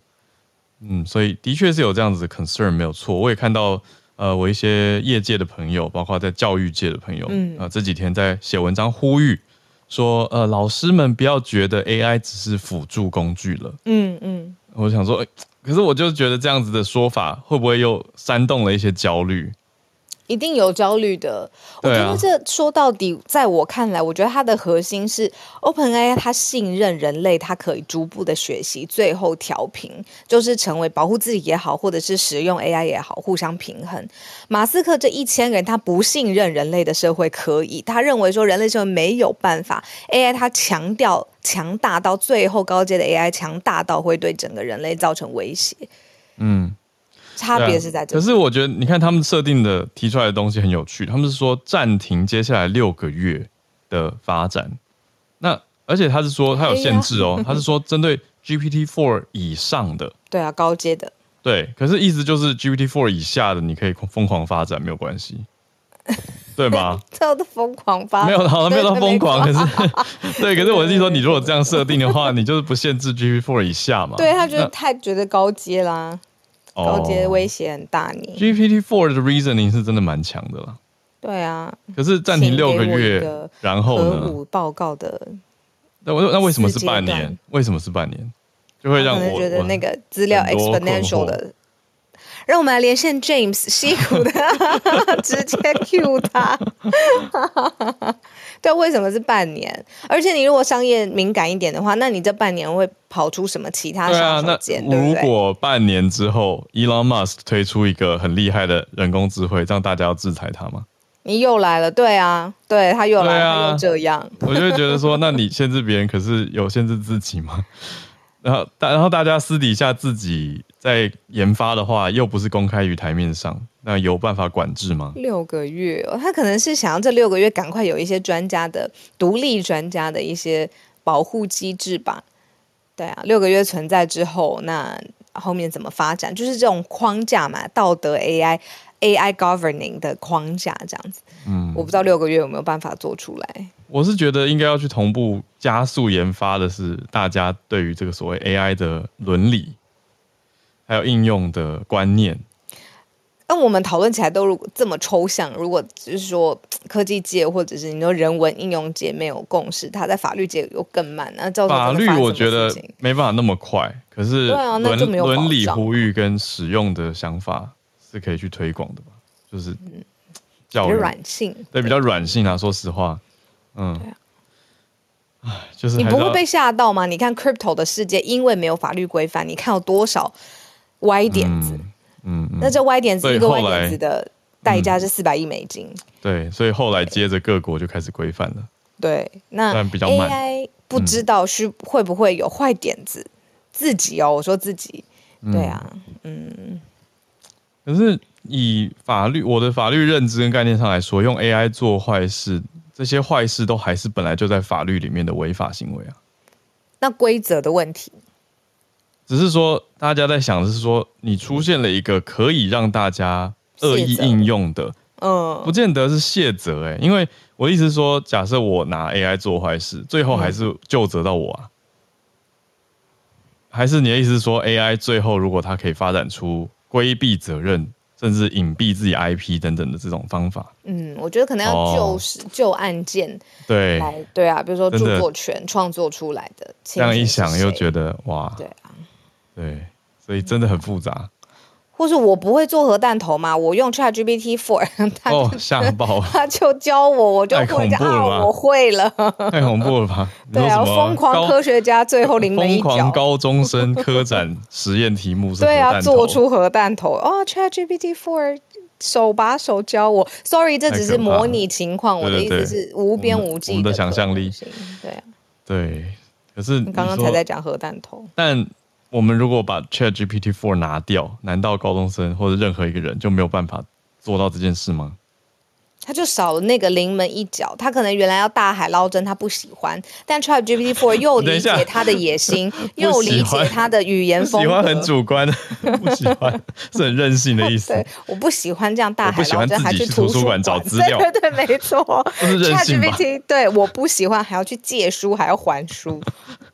嗯，嗯，所以的确是有这样子的 concern，没有错。我也看到，呃，我一些业界的朋友，包括在教育界的朋友，嗯，啊、呃，这几天在写文章呼吁说，呃，老师们不要觉得 AI 只是辅助工具了。嗯嗯，我想说，可是我就觉得这样子的说法，会不会又煽动了一些焦虑？一定有焦虑的。我觉得这说到底，在我看来，我觉得它的核心是 OpenAI，它信任人类，它可以逐步的学习，最后调频，就是成为保护自己也好，或者是使用 AI 也好，互相平衡。马斯克这一千人，他不信任人类的社会可以，他认为说人类社会没有办法。AI 他强调强大到最后高阶的 AI 强大到会对整个人类造成威胁。嗯。差别是在这里，可是我觉得，你看他们设定的提出来的东西很有趣。他们是说暂停接下来六个月的发展，那而且他是说他有限制哦，他是说针对 GPT Four 以上的，对啊，高阶的，对。可是意思就是 GPT Four 以下的你可以疯狂发展没有关系，对吧？这都疯狂发展，没有好了，没有到疯狂，可是 对，可是我是说，你如果这样设定的话，你就是不限制 GPT Four 以下嘛？对他觉得太觉得高阶啦。高阶威胁很大你，你 GPT Four 的 reasoning 是真的蛮强的啦。对啊，可是暂停六个月，然后呢？核武报告的，那我那为什么是半年？为什么是半年？就会让我觉得那个资料 exponential 的。让我们来连线 James 西谷的，直接 cue 他。对，为什么是半年？而且你如果商业敏感一点的话，那你这半年会跑出什么其他杀手锏？对如果半年之后，Elon Musk 推出一个很厉害的人工智慧，这样大家要制裁他吗？你又来了，对啊，对他又来了，啊、他又这样，我就会觉得说，那你限制别人，可是有限制自己吗？然后大然后大家私底下自己在研发的话，又不是公开于台面上，那有办法管制吗？六个月，哦，他可能是想要这六个月赶快有一些专家的独立专家的一些保护机制吧。对啊，六个月存在之后，那后面怎么发展？就是这种框架嘛，道德 AI AI governing 的框架这样子。嗯，我不知道六个月有没有办法做出来。我是觉得应该要去同步加速研发的是大家对于这个所谓 AI 的伦理，还有应用的观念。那我们讨论起来都这么抽象，如果就是说科技界或者是你说人文应用界没有共识，它在法律界又更慢。那法律我觉得没办法那么快，可是伦伦理呼吁跟使用的想法是可以去推广的吧？就是教育软性，对，比较软性啊。说实话。嗯，对啊，就是你不会被吓到吗？你看 crypto 的世界，因为没有法律规范，你看有多少歪点子？嗯，那这歪点子一个歪点子的代价是四百亿美金，嗯。对，所以后来接着各国就开始规范了。对，那 AI 不知道是会不会有坏点子，嗯，自己哦，我说自己，对啊，嗯。可是以法律我的法律认知跟概念上来说，用 AI 做坏事。这些坏事都还是本来就在法律里面的违法行为啊。那规则的问题，只是说大家在想的是说，你出现了一个可以让大家恶意应用的，嗯，不见得是卸责哎，因为我的意思是说，假设我拿 AI 做坏事，最后还是就责到我啊。还是你的意思是说，AI 最后如果它可以发展出规避责任？甚至隐蔽自己 IP 等等的这种方法，嗯，我觉得可能要就事、哦、就案件，对，对啊，比如说著作权创作出来的，这样一想又觉得哇，对啊，对，所以真的很复杂。或是我不会做核弹头嘛？我用 ChatGPT Four，他 哦吓爆，他就教我，我就会 啊，我会了，太恐怖了吧？对啊，疯狂科学家最后临门一脚，疯狂高中生科展实验题目是对啊，做出核弹头。哦，ChatGPT Four 手把手教我，Sorry，这只是模拟情况，我的意思是无边无际的想象力，对啊，对，可是你刚刚才在讲核弹头，但。我们如果把 ChatGPT Four 拿掉，难道高中生或者任何一个人就没有办法做到这件事吗？他就少了那个临门一脚，他可能原来要大海捞针，他不喜欢，但 ChatGPT Four 又理解他的野心，又理解他的语言风格。喜欢很主观，不喜欢是很任性的意思。对，我不喜欢这样大海捞针，还去图书馆找资料。对对对，没错。ChatGPT 对，我不喜欢还要去借书，还要还书。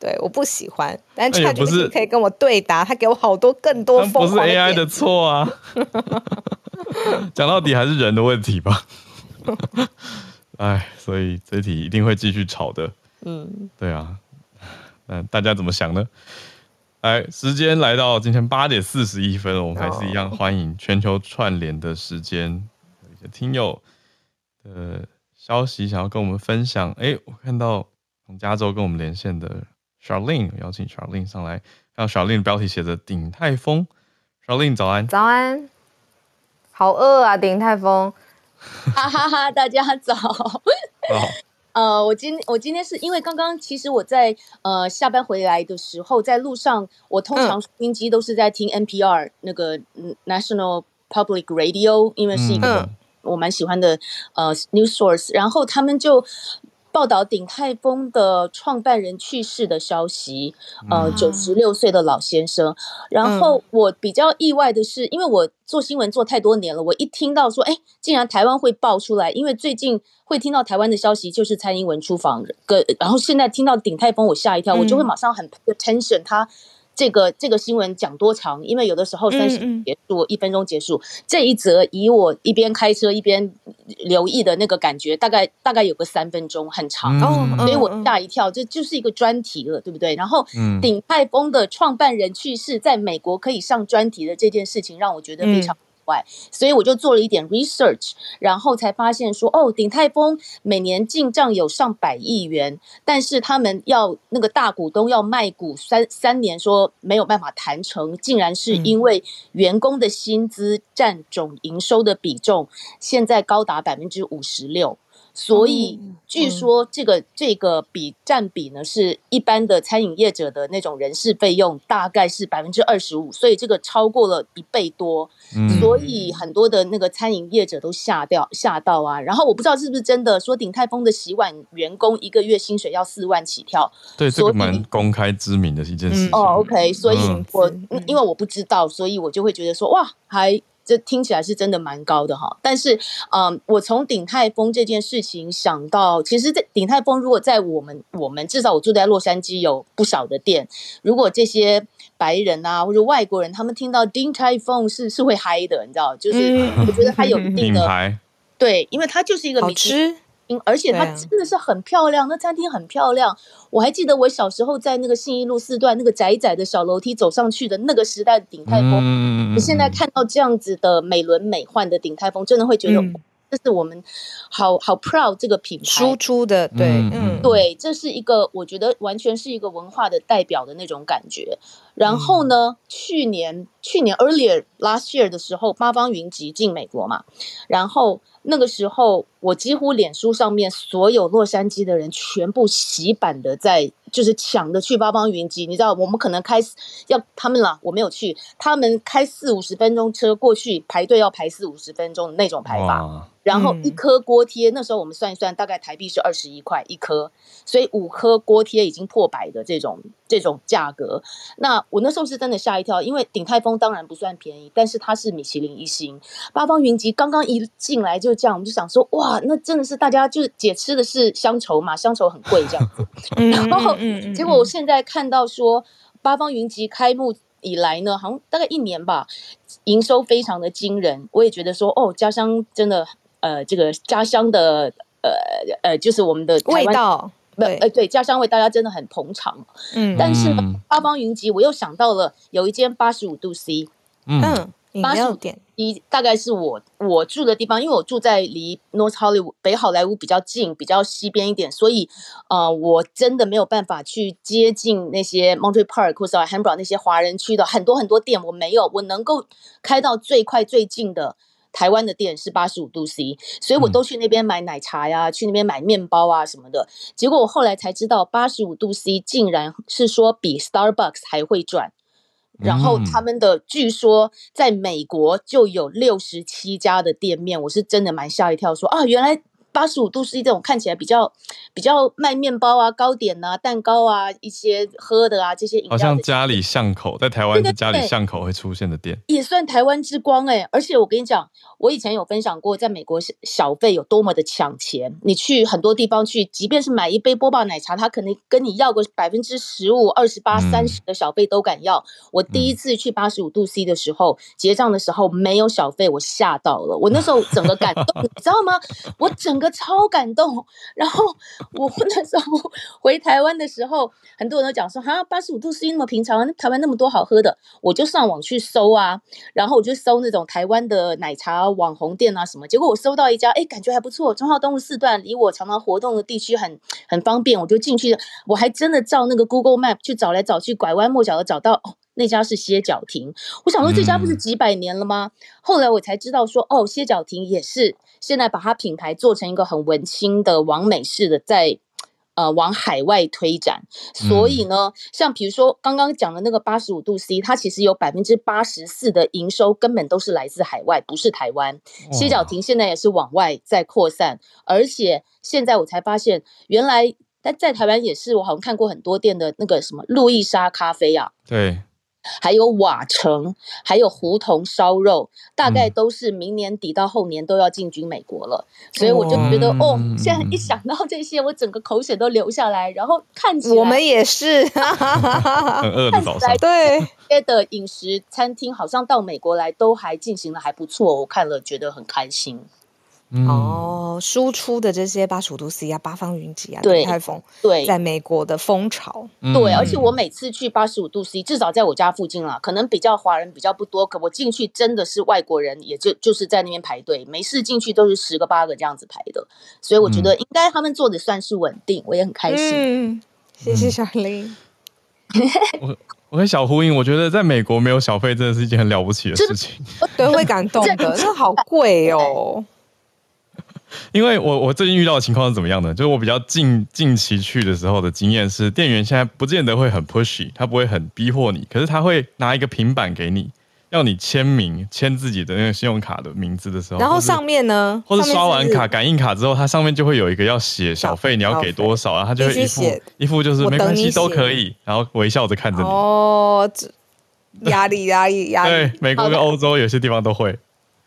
对，我不喜欢。但 ChatGPT 可以跟我对答，他给我好多更多疯狂的。不是 AI 的错啊。讲到底还是人的问题吧。哎，所以这题一定会继续吵的。嗯，对啊，那大家怎么想呢？哎，时间来到今天八点四十一分，我们还是一样欢迎全球串联的时间，有一些听友的消息想要跟我们分享。哎，我看到从加州跟我们连线的 Charlene，邀请 Charlene 上来。看到 Charlene 标题写着“鼎泰丰”。Charlene 早安，早安，好饿啊，鼎泰丰。哈哈哈！大家早。呃，我今我今天是因为刚刚其实我在呃下班回来的时候，在路上我通常收音机都是在听 NPR 那个 National Public Radio，因为是一个我蛮喜欢的呃 news source，然后他们就。报道鼎泰丰的创办人去世的消息，呃，九十六岁的老先生。然后我比较意外的是，因为我做新闻做太多年了，我一听到说，哎，竟然台湾会爆出来，因为最近会听到台湾的消息，就是蔡英文出访，跟然后现在听到鼎泰丰，我吓一跳，我就会马上很 attention 他。这个这个新闻讲多长？因为有的时候三十结束，一分钟结束。这一则以我一边开车一边留意的那个感觉，大概大概有个三分钟，很长。哦，所以我吓一跳，这就是一个专题了，对不对？然后，鼎泰丰的创办人去世，在美国可以上专题的这件事情，让我觉得非常。所以我就做了一点 research，然后才发现说，哦，鼎泰丰每年进账有上百亿元，但是他们要那个大股东要卖股三三年，说没有办法谈成，竟然是因为员工的薪资占总营收的比重现在高达百分之五十六。所以据说这个这个比占比呢，是一般的餐饮业者的那种人事费用大概是百分之二十五，所以这个超过了一倍多，所以很多的那个餐饮业者都吓掉吓到啊。然后我不知道是不是真的，说鼎泰丰的洗碗员工一个月薪水要四万起跳，对，这个蛮公开知名的一件事情。哦，OK，所以我因为我不知道，所以我就会觉得说哇，还。这听起来是真的蛮高的哈，但是，嗯，我从鼎泰丰这件事情想到，其实，这鼎泰丰如果在我们我们至少我住在洛杉矶有不少的店，如果这些白人啊或者外国人他们听到鼎泰丰是是会嗨的，你知道，就是我觉得它有一定的、嗯、对，因为它就是一个好吃。而且它真的是很漂亮，那餐厅很漂亮。我还记得我小时候在那个信义路四段那个窄窄的小楼梯走上去的那个时代的鼎泰丰，你现在看到这样子的美轮美奂的鼎泰丰，真的会觉得这是我们好好 proud 这个品牌输出的，对，嗯，对，这是一个我觉得完全是一个文化的代表的那种感觉。然后呢，去年去年 earlier last year 的时候，八方云集进美国嘛，然后。那个时候，我几乎脸书上面所有洛杉矶的人全部洗版的在，就是抢着去八方云集。你知道，我们可能开要他们啦，我没有去，他们开四五十分钟车过去排队要排四五十分钟的那种排法。然后一颗锅贴，那时候我们算一算，大概台币是二十一块一颗，所以五颗锅贴已经破百的这种这种价格。那我那时候是真的吓一跳，因为鼎泰丰当然不算便宜，但是它是米其林一星。八方云集刚刚一进来就这样，我们就想说，哇，那真的是大家就是姐吃的是乡愁嘛，乡愁很贵这样子。然后结果我现在看到说，八方云集开幕以来呢，好像大概一年吧，营收非常的惊人。我也觉得说，哦，家乡真的。呃，这个家乡的呃呃，就是我们的味道，对，呃对，家乡味，大家真的很捧场。嗯，但是呢，八方云集，我又想到了有一间八十五度 C，嗯，八十五点一，大概是我我住的地方，因为我住在离 North Hollywood 北好莱坞比较近，比较西边一点，所以呃，我真的没有办法去接近那些 Monterey Park 或者 Alhambra 那些华人区的很多很多店，我没有，我能够开到最快最近的。台湾的店是八十五度 C，所以我都去那边买奶茶呀，嗯、去那边买面包啊什么的。结果我后来才知道，八十五度 C 竟然是说比 Starbucks 还会赚。然后他们的据说在美国就有六十七家的店面，我是真的蛮吓一跳说，说啊，原来。八十五度 C 这种看起来比较比较卖面包啊、糕点啊、蛋糕啊、一些喝的啊这些饮料，好像家里巷口，在台湾是家里巷口会出现的店，也算台湾之光哎、欸。而且我跟你讲，我以前有分享过，在美国小费有多么的抢钱。你去很多地方去，即便是买一杯波霸奶茶，他可能跟你要个百分之十五、二十八、三十的小费都敢要。我第一次去八十五度 C 的时候，结账的时候没有小费，我吓到了。我那时候整个感动，你知道吗？我整个超感动，然后 我那时候回台湾的时候，很多人都讲说哈，八十五度 C 那么平常，台湾那么多好喝的，我就上网去搜啊，然后我就搜那种台湾的奶茶网红店啊什么，结果我搜到一家，哎，感觉还不错，忠孝东路四段，离我常常活动的地区很很方便，我就进去，我还真的照那个 Google Map 去找来找去，拐弯抹角的找到，哦，那家是歇脚亭，我想说这家不是几百年了吗？嗯、后来我才知道说，哦，歇脚亭也是。现在把它品牌做成一个很文青的往美式的，在呃往海外推展。所以呢，像比如说刚刚讲的那个八十五度 C，它其实有百分之八十四的营收根本都是来自海外，不是台湾。歇脚亭现在也是往外在扩散，而且现在我才发现，原来但在台湾也是，我好像看过很多店的那个什么路易莎咖啡啊，对。还有瓦城，还有胡同烧肉，大概都是明年底到后年都要进军美国了，嗯、所以我就觉得哦，现在一想到这些，我整个口水都流下来。然后看起来我们也是。很饿的早上，对，这的饮食餐厅好像到美国来都还进行的还不错，我看了觉得很开心。嗯、哦，输出的这些八十五度 C 啊，八方云集啊，对泰丰，对，在美国的风潮，对，而且我每次去八十五度 C，至少在我家附近啦，可能比较华人比较不多，可我进去真的是外国人，也就就是在那边排队，没事进去都是十个八个这样子排的，所以我觉得应该他们做的算是稳定，我也很开心。嗯，谢谢小林。我我跟小呼应，我觉得在美国没有小费真的是一件很了不起的事情，对，会感动的，那好贵哦。因为我我最近遇到的情况是怎么样的？就是我比较近近期去的时候的经验是，店员现在不见得会很 pushy，他不会很逼迫你，可是他会拿一个平板给你，要你签名，签自己的那个信用卡的名字的时候，然后上面呢，或者刷完卡感应卡之后，它上面就会有一个要写小费，你要给多少，然后他就会一副一副就是没关系都可以，然后微笑着看着你。哦，压力压力压力，对，美国跟欧洲有些地方都会。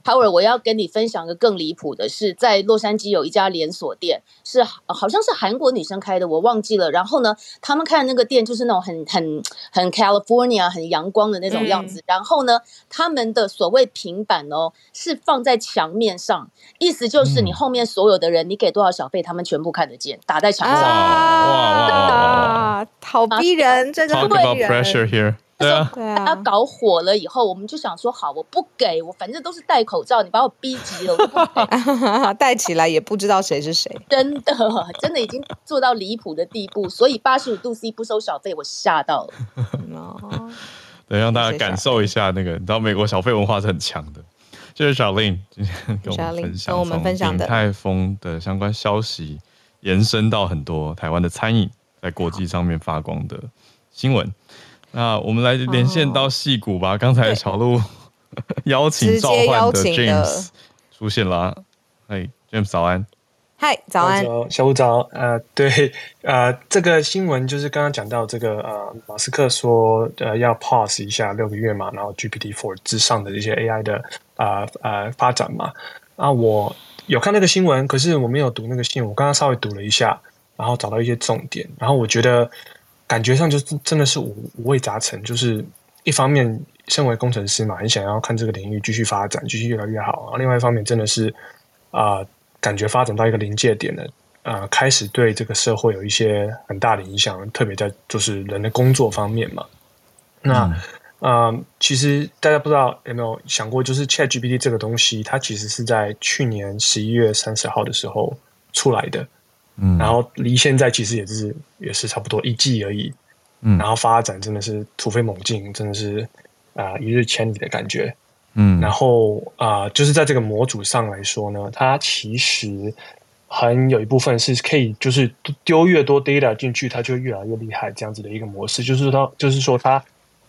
Howard，我要跟你分享个更离谱的是，在洛杉矶有一家连锁店，是好像是韩国女生开的，我忘记了。然后呢，他们开的那个店就是那种很很很 California 很阳光的那种样子。嗯、然后呢，他们的所谓平板哦，是放在墙面上，意思就是你后面所有的人，嗯、你给多少小费，他们全部看得见，打在墙上。哇哇哇！好逼人，这个 pressure here. 对啊，他搞火了以后，我们就想说，好，我不给我，反正都是戴口罩，你把我逼急了，我就不给。戴起来也不知道谁是谁，真的，真的已经做到离谱的地步。所以八十五度 C 不收小费，我吓到了。对，让大家感受一下那个，你知道美国小费文化是很强的。谢谢 Charlene 今天跟我们分享，从鼎泰丰的相关消息延伸到很多台湾的餐饮在国际上面发光的新闻。那我们来连线到戏骨吧。刚、哦、才小鹿邀请召唤的 James 出现了。嗨，James 早安。嗨，早安，小鹿早。呃，对，呃，这个新闻就是刚刚讲到这个呃，马斯克说呃要 pause 一下六个月嘛，然后 GPT Four 之上的这些 AI 的啊呃，呃发展嘛。啊，我有看那个新闻，可是我没有读那个新闻。我刚刚稍微读了一下，然后找到一些重点，然后我觉得。感觉上就是真的是五五味杂陈，就是一方面身为工程师嘛，很想要看这个领域继续发展，继续越来越好；然后另外一方面真的是啊、呃，感觉发展到一个临界点了，啊、呃，开始对这个社会有一些很大的影响，特别在就是人的工作方面嘛。那啊、其实大家不知道有没有想过，就是 ChatGPT 这个东西，它其实是在去年十一月三十号的时候出来的。嗯，然后离现在其实也是也是差不多一季而已，嗯，然后发展真的是突飞猛进，真的是啊、呃、一日千里的感觉，嗯，然后啊、呃、就是在这个模组上来说呢，它其实很有一部分是可以就是丢越多 data 进去，它就越来越厉害这样子的一个模式，就是它就是说它。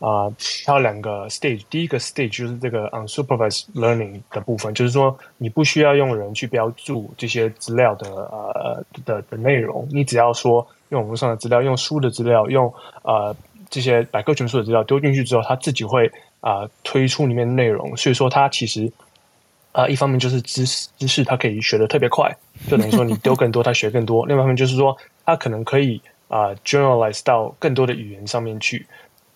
啊，它有两个 stage，第一个 stage 就是这个 unsupervised learning 的部分，就是说你不需要用人去标注这些资料的呃的的内容，你只要说用网络上的资料、用书的资料、用呃这些百科全书的资料丢进去之后，它自己会啊、推出里面的内容。所以说它其实啊、一方面就是知识知识它可以学的特别快，就等于说你丢更多，它学更多；另外一方面就是说它可能可以啊、generalize 到更多的语言上面去。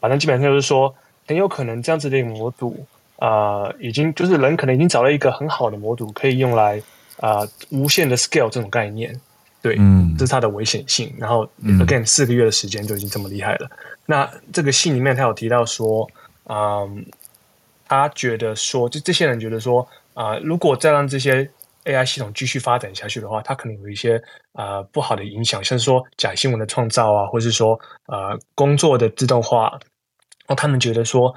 反正基本上就是说，很有可能这样子的一个模组，啊、呃，已经就是人可能已经找到一个很好的模组，可以用来啊、呃、无限的 scale 这种概念，对，嗯，这是它的危险性。然后、嗯、again 四个月的时间就已经这么厉害了。那这个信里面他有提到说，嗯、呃，他觉得说，就这些人觉得说，啊、呃，如果再让这些 AI 系统继续发展下去的话，它可能有一些啊、呃、不好的影响，像是说假新闻的创造啊，或是说呃工作的自动化。然后他们觉得说，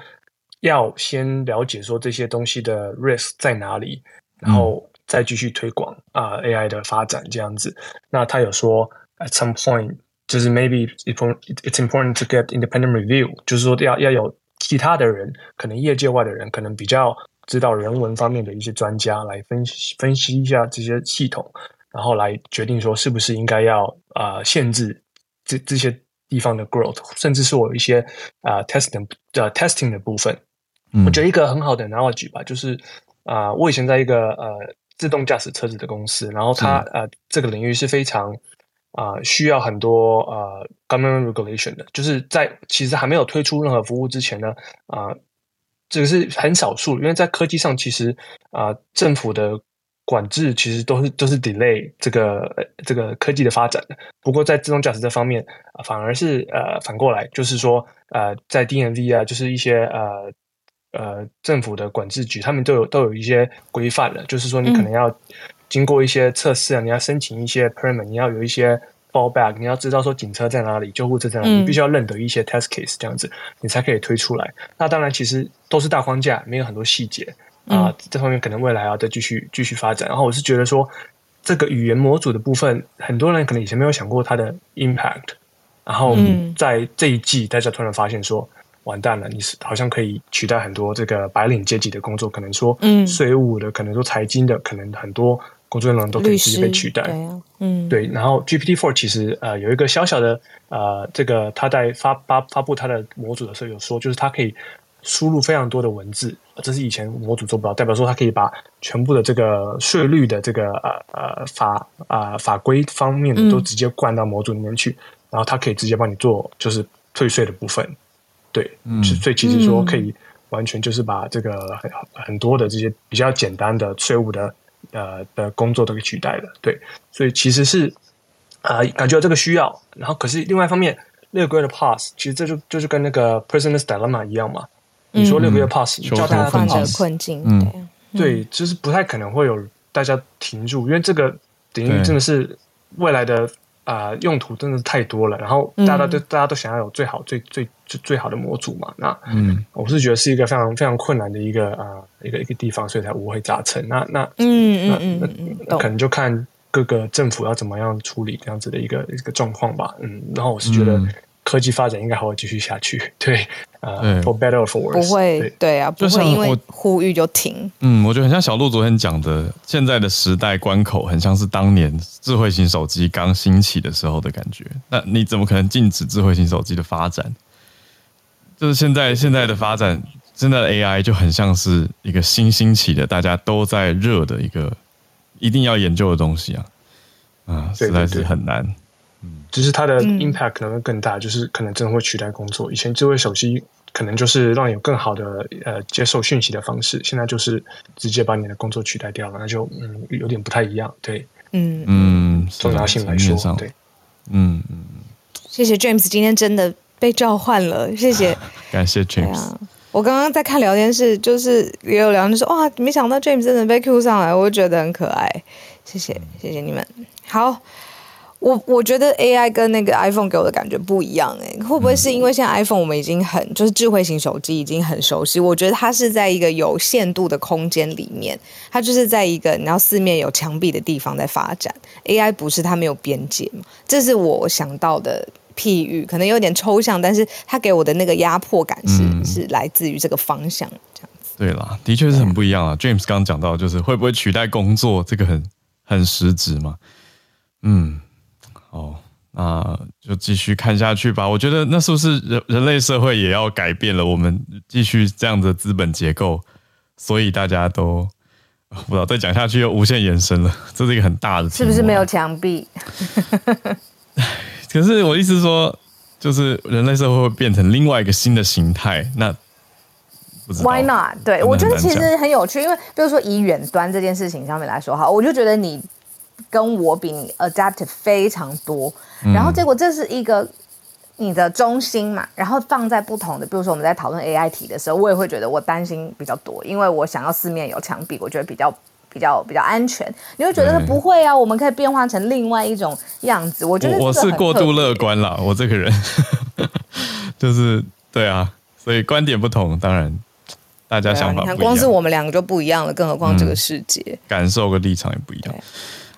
要先了解说这些东西的 risk 在哪里，然后再继续推广啊、呃、AI 的发展这样子。那他有说，at some point，就是 maybe it's important to get independent review，就是说要要有其他的人，可能业界外的人，可能比较知道人文方面的一些专家来分析分析一下这些系统，然后来决定说是不是应该要啊、呃、限制这这些。地方的 growth，甚至是我有一些啊、uh, testing 的、uh, testing 的部分，嗯、我觉得一个很好的 analogy 吧，就是啊，uh, 我以前在一个呃、uh, 自动驾驶车子的公司，然后它呃、uh, 这个领域是非常啊、uh, 需要很多呃、uh, government regulation 的，就是在其实还没有推出任何服务之前呢，啊、uh,，这个是很少数，因为在科技上其实啊、uh, 政府的。管制其实都是都是 delay 这个这个科技的发展的。不过在自动驾驶这方面，反而是呃反过来，就是说呃在 DMV 啊，就是一些呃呃政府的管制局，他们都有都有一些规范了。就是说你可能要经过一些测试啊，嗯、你要申请一些 permit，你要有一些 fallback，你要知道说警车在哪里，救护车在哪里，你必须要认得一些 test case 这样子，你才可以推出来。那当然其实都是大框架，没有很多细节。啊、呃，这方面可能未来要再继续继续发展。然后我是觉得说，这个语言模组的部分，很多人可能以前没有想过它的 impact，然后在这一季，大家突然发现说，完蛋了，你是好像可以取代很多这个白领阶级的工作，可能说税务的，可能说财经的，可能很多工作内容都可以直接被取代。嗯，对。然后 GPT Four 其实呃有一个小小的呃，这个他在发发发布他的模组的时候有说，就是它可以。输入非常多的文字，这是以前模组做不到，代表说它可以把全部的这个税率的这个呃呃法啊、呃、法规方面的都直接灌到模组里面去，嗯、然后它可以直接帮你做就是退税的部分，对，嗯、所以其实说可以完全就是把这个很很多的这些比较简单的税务的呃的工作都给取代了，对，所以其实是啊、呃、感觉到这个需要，然后可是另外一方面，六个月的 pass 其实这就就是跟那个 Prisoner's Dilemma 一样嘛。你说六个月 pass，你叫大家放着困境，嗯，对，就是不太可能会有大家停住，因为这个等于真的是未来的啊、呃、用途真的是太多了，然后大家都大家都想要有最好最最最最好的模组嘛，那嗯，我是觉得是一个非常非常困难的一个啊、呃、一个一个地方，所以才五味杂陈。那那嗯嗯嗯，那那可能就看各个政府要怎么样处理这样子的一个一个状况吧，嗯，然后我是觉得。科技发展应该还会继续下去，对，呃对，for better or for worse，不会，对，对啊，不会因为呼吁就停。嗯，我觉得很像小鹿昨天讲的，现在的时代关口很像是当年智慧型手机刚兴起的时候的感觉。那你怎么可能禁止智慧型手机的发展？就是现在现在的发展，现在的 AI 就很像是一个新兴起的，大家都在热的一个一定要研究的东西啊，啊，实在是很难。只是它的 impact 可能会更大，嗯、就是可能真的会取代工作。以前智慧手机可能就是让你有更好的呃接受讯息的方式，现在就是直接把你的工作取代掉了，那就嗯有点不太一样。对，嗯嗯，重要性来说，对，嗯嗯。谢谢 James，今天真的被召唤了，谢谢，感谢 James。我刚刚在看聊天室，就是也有聊就说哇，没想到 James 真的被 Q 上来，我觉得很可爱。谢谢，谢谢你们。好。我我觉得 AI 跟那个 iPhone 给我的感觉不一样哎、欸，会不会是因为现在 iPhone 我们已经很就是智慧型手机已经很熟悉？我觉得它是在一个有限度的空间里面，它就是在一个你要四面有墙壁的地方在发展。AI 不是它没有边界嘛？这是我想到的譬喻，可能有点抽象，但是它给我的那个压迫感是、嗯、是来自于这个方向这样子。对啦，的确是很不一样啊。James 刚刚讲到就是会不会取代工作，这个很很实质嘛？嗯。哦，那就继续看下去吧。我觉得那是不是人人类社会也要改变了？我们继续这样的资本结构，所以大家都不知道再讲下去又无限延伸了。这是一个很大的，是不是没有墙壁？可是我意思说，就是人类社会会变成另外一个新的形态。那 Why not？对，我觉得其实很有趣，因为就是说以远端这件事情上面来说，哈，我就觉得你。跟我比你 adaptive 非常多，然后结果这是一个你的中心嘛，然后放在不同的，比如说我们在讨论 AI 题的时候，我也会觉得我担心比较多，因为我想要四面有墙壁，我觉得比较比较比较安全。你会觉得不会啊，我们可以变化成另外一种样子。我觉得我是过度乐观了，我这个人 就是对啊，所以观点不同，当然大家想法不一样。你看，光是我们两个就不一样了，更何况这个世界、嗯、感受跟立场也不一样。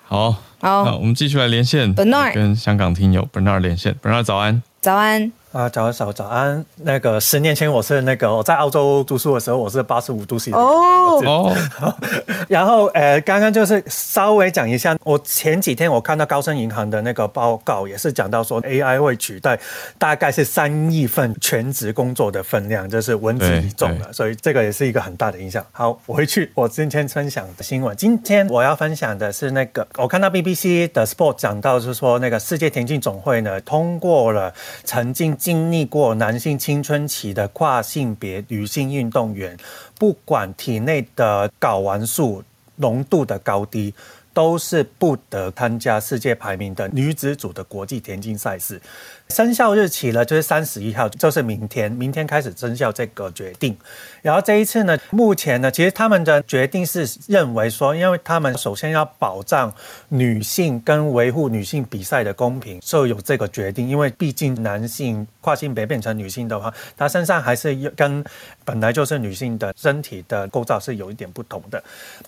好，好，那我们继续来连线，Bernard。跟香港听友 Bernard 连线，Bernard 早安，早安。啊，早早早安！那个十年前我是那个我在澳洲读书的时候，我是八十五度 C 的哦哦。然后呃，刚刚就是稍微讲一下，我前几天我看到高盛银行的那个报告，也是讲到说 AI 会取代大概是三亿份全职工作的分量，就是蚊子一种了，所以这个也是一个很大的影响。好，我回去我今天分享的新闻，今天我要分享的是那个我看到 BBC 的 Sport 讲到，就是说那个世界田径总会呢通过了曾经。经历过男性青春期的跨性别女性运动员，不管体内的睾丸素浓度的高低，都是不得参加世界排名的女子组的国际田径赛事。生效日期呢，就是三十一号，就是明天，明天开始生效这个决定。然后这一次呢，目前呢，其实他们的决定是认为说，因为他们首先要保障女性跟维护女性比赛的公平，所以有这个决定。因为毕竟男性跨性别变成女性的话，他身上还是跟本来就是女性的身体的构造是有一点不同的。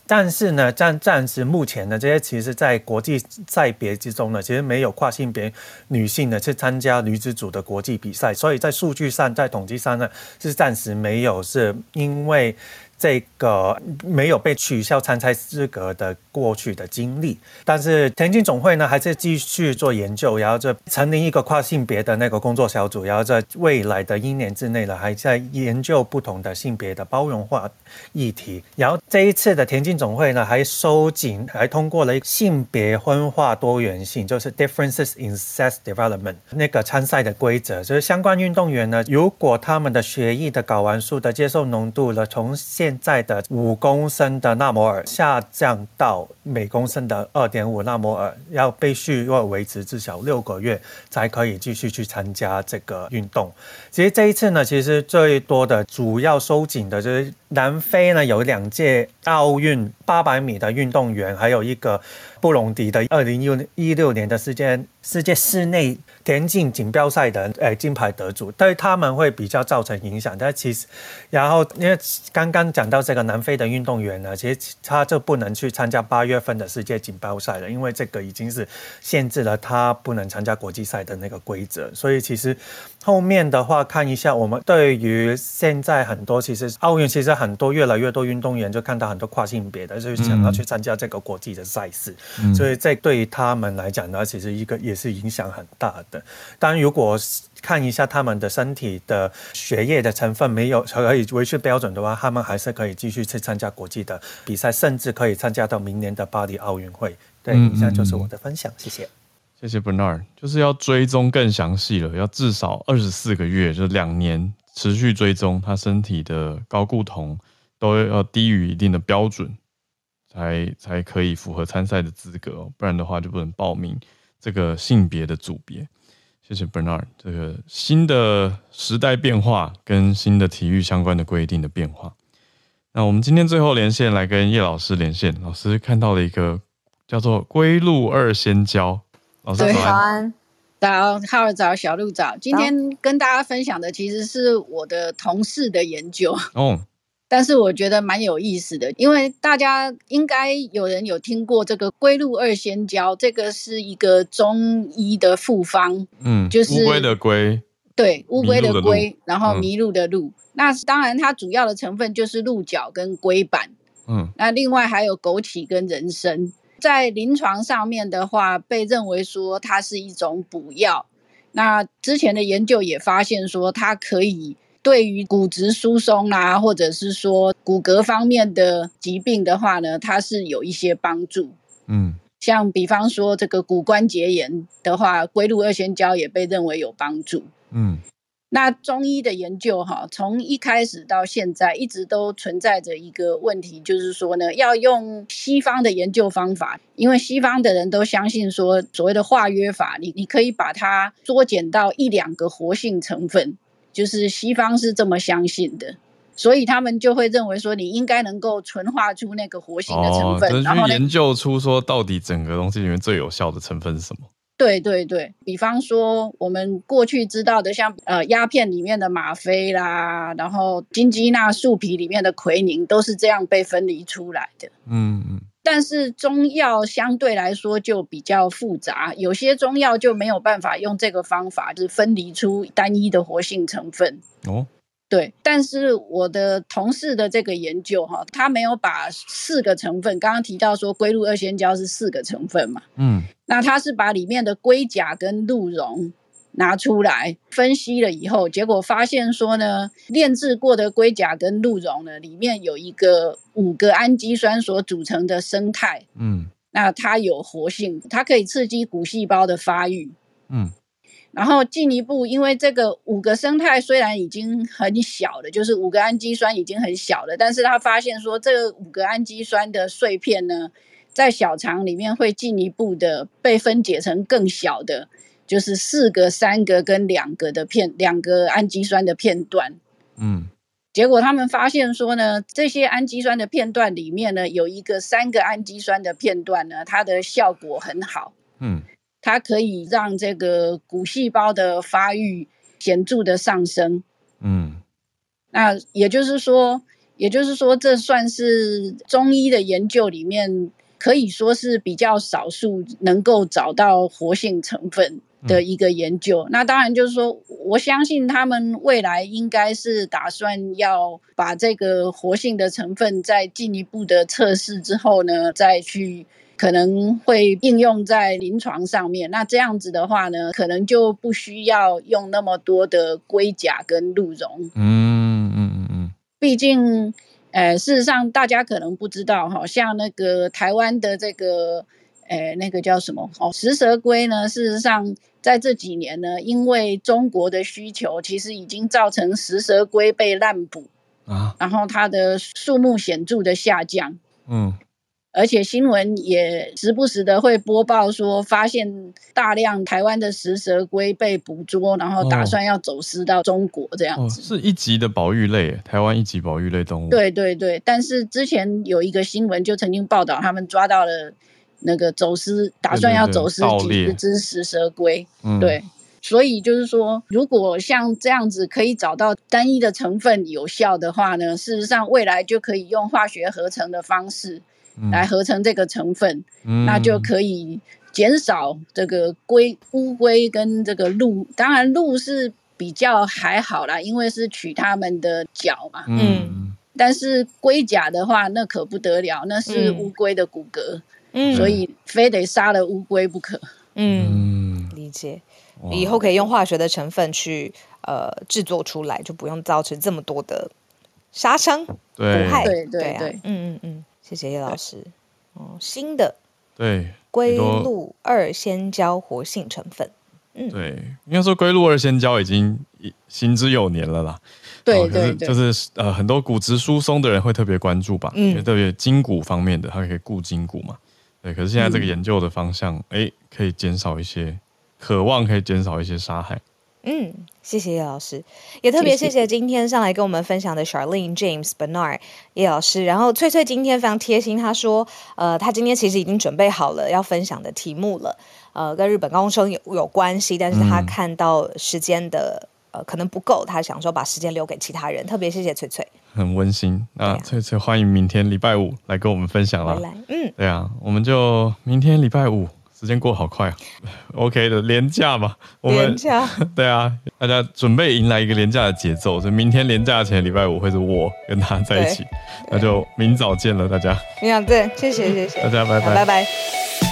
但是呢，暂暂时目前，呢，这些其实在国际赛别之中呢，其实没有跨性别女性呢去参加加女子组的国际比赛，所以在数据上，在统计上呢，是暂时没有，是因为。这个没有被取消参赛资格的过去的经历，但是田径总会呢还是继续做研究，然后就成立一个跨性别的那个工作小组，然后在未来的一年之内呢，还在研究不同的性别的包容化议题。然后这一次的田径总会呢，还收紧，还通过了性别分化多元性，就是 differences in sex development 那个参赛的规则，就是相关运动员呢，如果他们的血液的睾丸素的接受浓度呢，从现现在的五公升的纳摩尔下降到每公升的二点五纳摩尔，要被续要维持至少六个月才可以继续去参加这个运动。其实这一次呢，其实最多的主要收紧的就是南非呢，有两届奥运八百米的运动员，还有一个布隆迪的二零一六年的世界世界室内田径锦标赛的诶金牌得主，对他们会比较造成影响。但其实，然后因为刚刚讲到这个南非的运动员呢，其实他就不能去参加八月份的世界锦标赛了，因为这个已经是限制了他不能参加国际赛的那个规则。所以其实后面的话，看一下我们对于现在很多其实奥运其实很多越来越多运动员就看到很多跨性别的，就是想要去参加这个国际的赛事，嗯、所以这对于他们来讲呢，其实一个也是影响很大的。当然，如果看一下他们的身体的血液的成分没有可以维持标准的话，他们还是可以继续去参加国际的比赛，甚至可以参加到明年的巴黎奥运会。对，以上就是我的分享，谢谢。谢谢 Bernard，就是要追踪更详细了，要至少二十四个月，就是两年持续追踪他身体的高固酮都要低于一定的标准，才才可以符合参赛的资格，不然的话就不能报名。这个性别的组别，谢谢 Bernard。这个新的时代变化跟新的体育相关的规定的变化，那我们今天最后连线来跟叶老师连线。老师看到了一个叫做龟鹿二仙胶。老师早安，早，哈喽早，小鹿早。今天跟大家分享的其实是我的同事的研究。哦。但是我觉得蛮有意思的，因为大家应该有人有听过这个龟鹿二仙胶，这个是一个中医的复方，嗯，就是乌龟的龟，对，乌龟的龟，然后麋鹿的鹿。嗯、那当然，它主要的成分就是鹿角跟龟板，嗯，那另外还有枸杞跟人参，在临床上面的话，被认为说它是一种补药。那之前的研究也发现说，它可以。对于骨质疏松啊，或者是说骨骼方面的疾病的话呢，它是有一些帮助。嗯，像比方说这个骨关节炎的话，龟鹿二仙胶也被认为有帮助。嗯，那中医的研究哈，从一开始到现在一直都存在着一个问题，就是说呢，要用西方的研究方法，因为西方的人都相信说，所谓的化约法，你你可以把它缩减到一两个活性成分。就是西方是这么相信的，所以他们就会认为说，你应该能够纯化出那个活性的成分，哦、然后研究出说到底整个东西里面最有效的成分是什么？对对对，比方说我们过去知道的像，像呃鸦片里面的吗啡啦，然后金鸡纳树皮里面的奎宁，都是这样被分离出来的。嗯嗯。但是中药相对来说就比较复杂，有些中药就没有办法用这个方法，就是分离出单一的活性成分。哦，对。但是我的同事的这个研究哈，他没有把四个成分，刚刚提到说龟鹿二仙胶是四个成分嘛，嗯，那他是把里面的龟甲跟鹿茸。拿出来分析了以后，结果发现说呢，炼制过的龟甲跟鹿茸呢，里面有一个五个氨基酸所组成的生态，嗯，那它有活性，它可以刺激骨细胞的发育，嗯，然后进一步，因为这个五个生态虽然已经很小了，就是五个氨基酸已经很小了，但是他发现说，这个五个氨基酸的碎片呢，在小肠里面会进一步的被分解成更小的。就是四个、三个跟两个的片，两个氨基酸的片段。嗯，结果他们发现说呢，这些氨基酸的片段里面呢，有一个三个氨基酸的片段呢，它的效果很好。嗯，它可以让这个骨细胞的发育显著的上升。嗯，那也就是说，也就是说，这算是中医的研究里面可以说是比较少数能够找到活性成分的一个研究。嗯、那当然就是说，我相信他们未来应该是打算要把这个活性的成分再进一步的测试之后呢，再去可能会应用在临床上面。那这样子的话呢，可能就不需要用那么多的龟甲跟鹿茸。嗯嗯嗯嗯，毕竟。呃，事实上，大家可能不知道，好像那个台湾的这个，呃，那个叫什么？哦，食蛇龟呢？事实上，在这几年呢，因为中国的需求，其实已经造成食蛇龟被滥捕啊，然后它的数目显著的下降。嗯。而且新闻也时不时的会播报说，发现大量台湾的食蛇龟被捕捉，然后打算要走私到中国这样子。哦、是一级的保育类，台湾一级保育类动物。对对对，但是之前有一个新闻就曾经报道，他们抓到了那个走私，打算要走私几十只食蛇龟。嗯，对，所以就是说，如果像这样子可以找到单一的成分有效的话呢，事实上未来就可以用化学合成的方式。来合成这个成分，嗯、那就可以减少这个龟、乌龟跟这个鹿。当然，鹿是比较还好啦，因为是取它们的角嘛。嗯。但是龟甲的话，那可不得了，那是乌龟的骨骼。嗯。所以非得杀了乌龟不可。嗯，理解。以后可以用化学的成分去呃制作出来，就不用造成这么多的杀伤、毒害。对对对，对啊。嗯嗯嗯。谢谢叶老师。哦，新的对龟鹿二仙胶活性成分，嗯，对，应该说龟鹿二仙胶已经行之有年了啦。对对对，就是呃，很多骨质疏松的人会特别关注吧，嗯，因为特别筋骨方面的，它可以固筋骨嘛。对，可是现在这个研究的方向，哎、嗯，可以减少一些，渴望可以减少一些杀害。嗯，谢谢叶老师，也特别谢谢今天上来跟我们分享的 Charlene James Bernard 叶老师。然后翠翠今天非常贴心，她说，呃，她今天其实已经准备好了要分享的题目了，呃，跟日本高中生有有关系，但是她看到时间的呃可能不够，她想说把时间留给其他人。特别谢谢翠翠，很温馨。那、啊、翠翠欢迎明天礼拜五来跟我们分享了。来，嗯，对啊，我们就明天礼拜五。时间过好快啊，OK 的廉价嘛，我们 对啊，大家准备迎来一个廉价的节奏，所以明天廉价前礼拜五会是我跟他在一起，那就明早见了，大家。明早见，谢谢谢谢，大家拜拜，拜拜。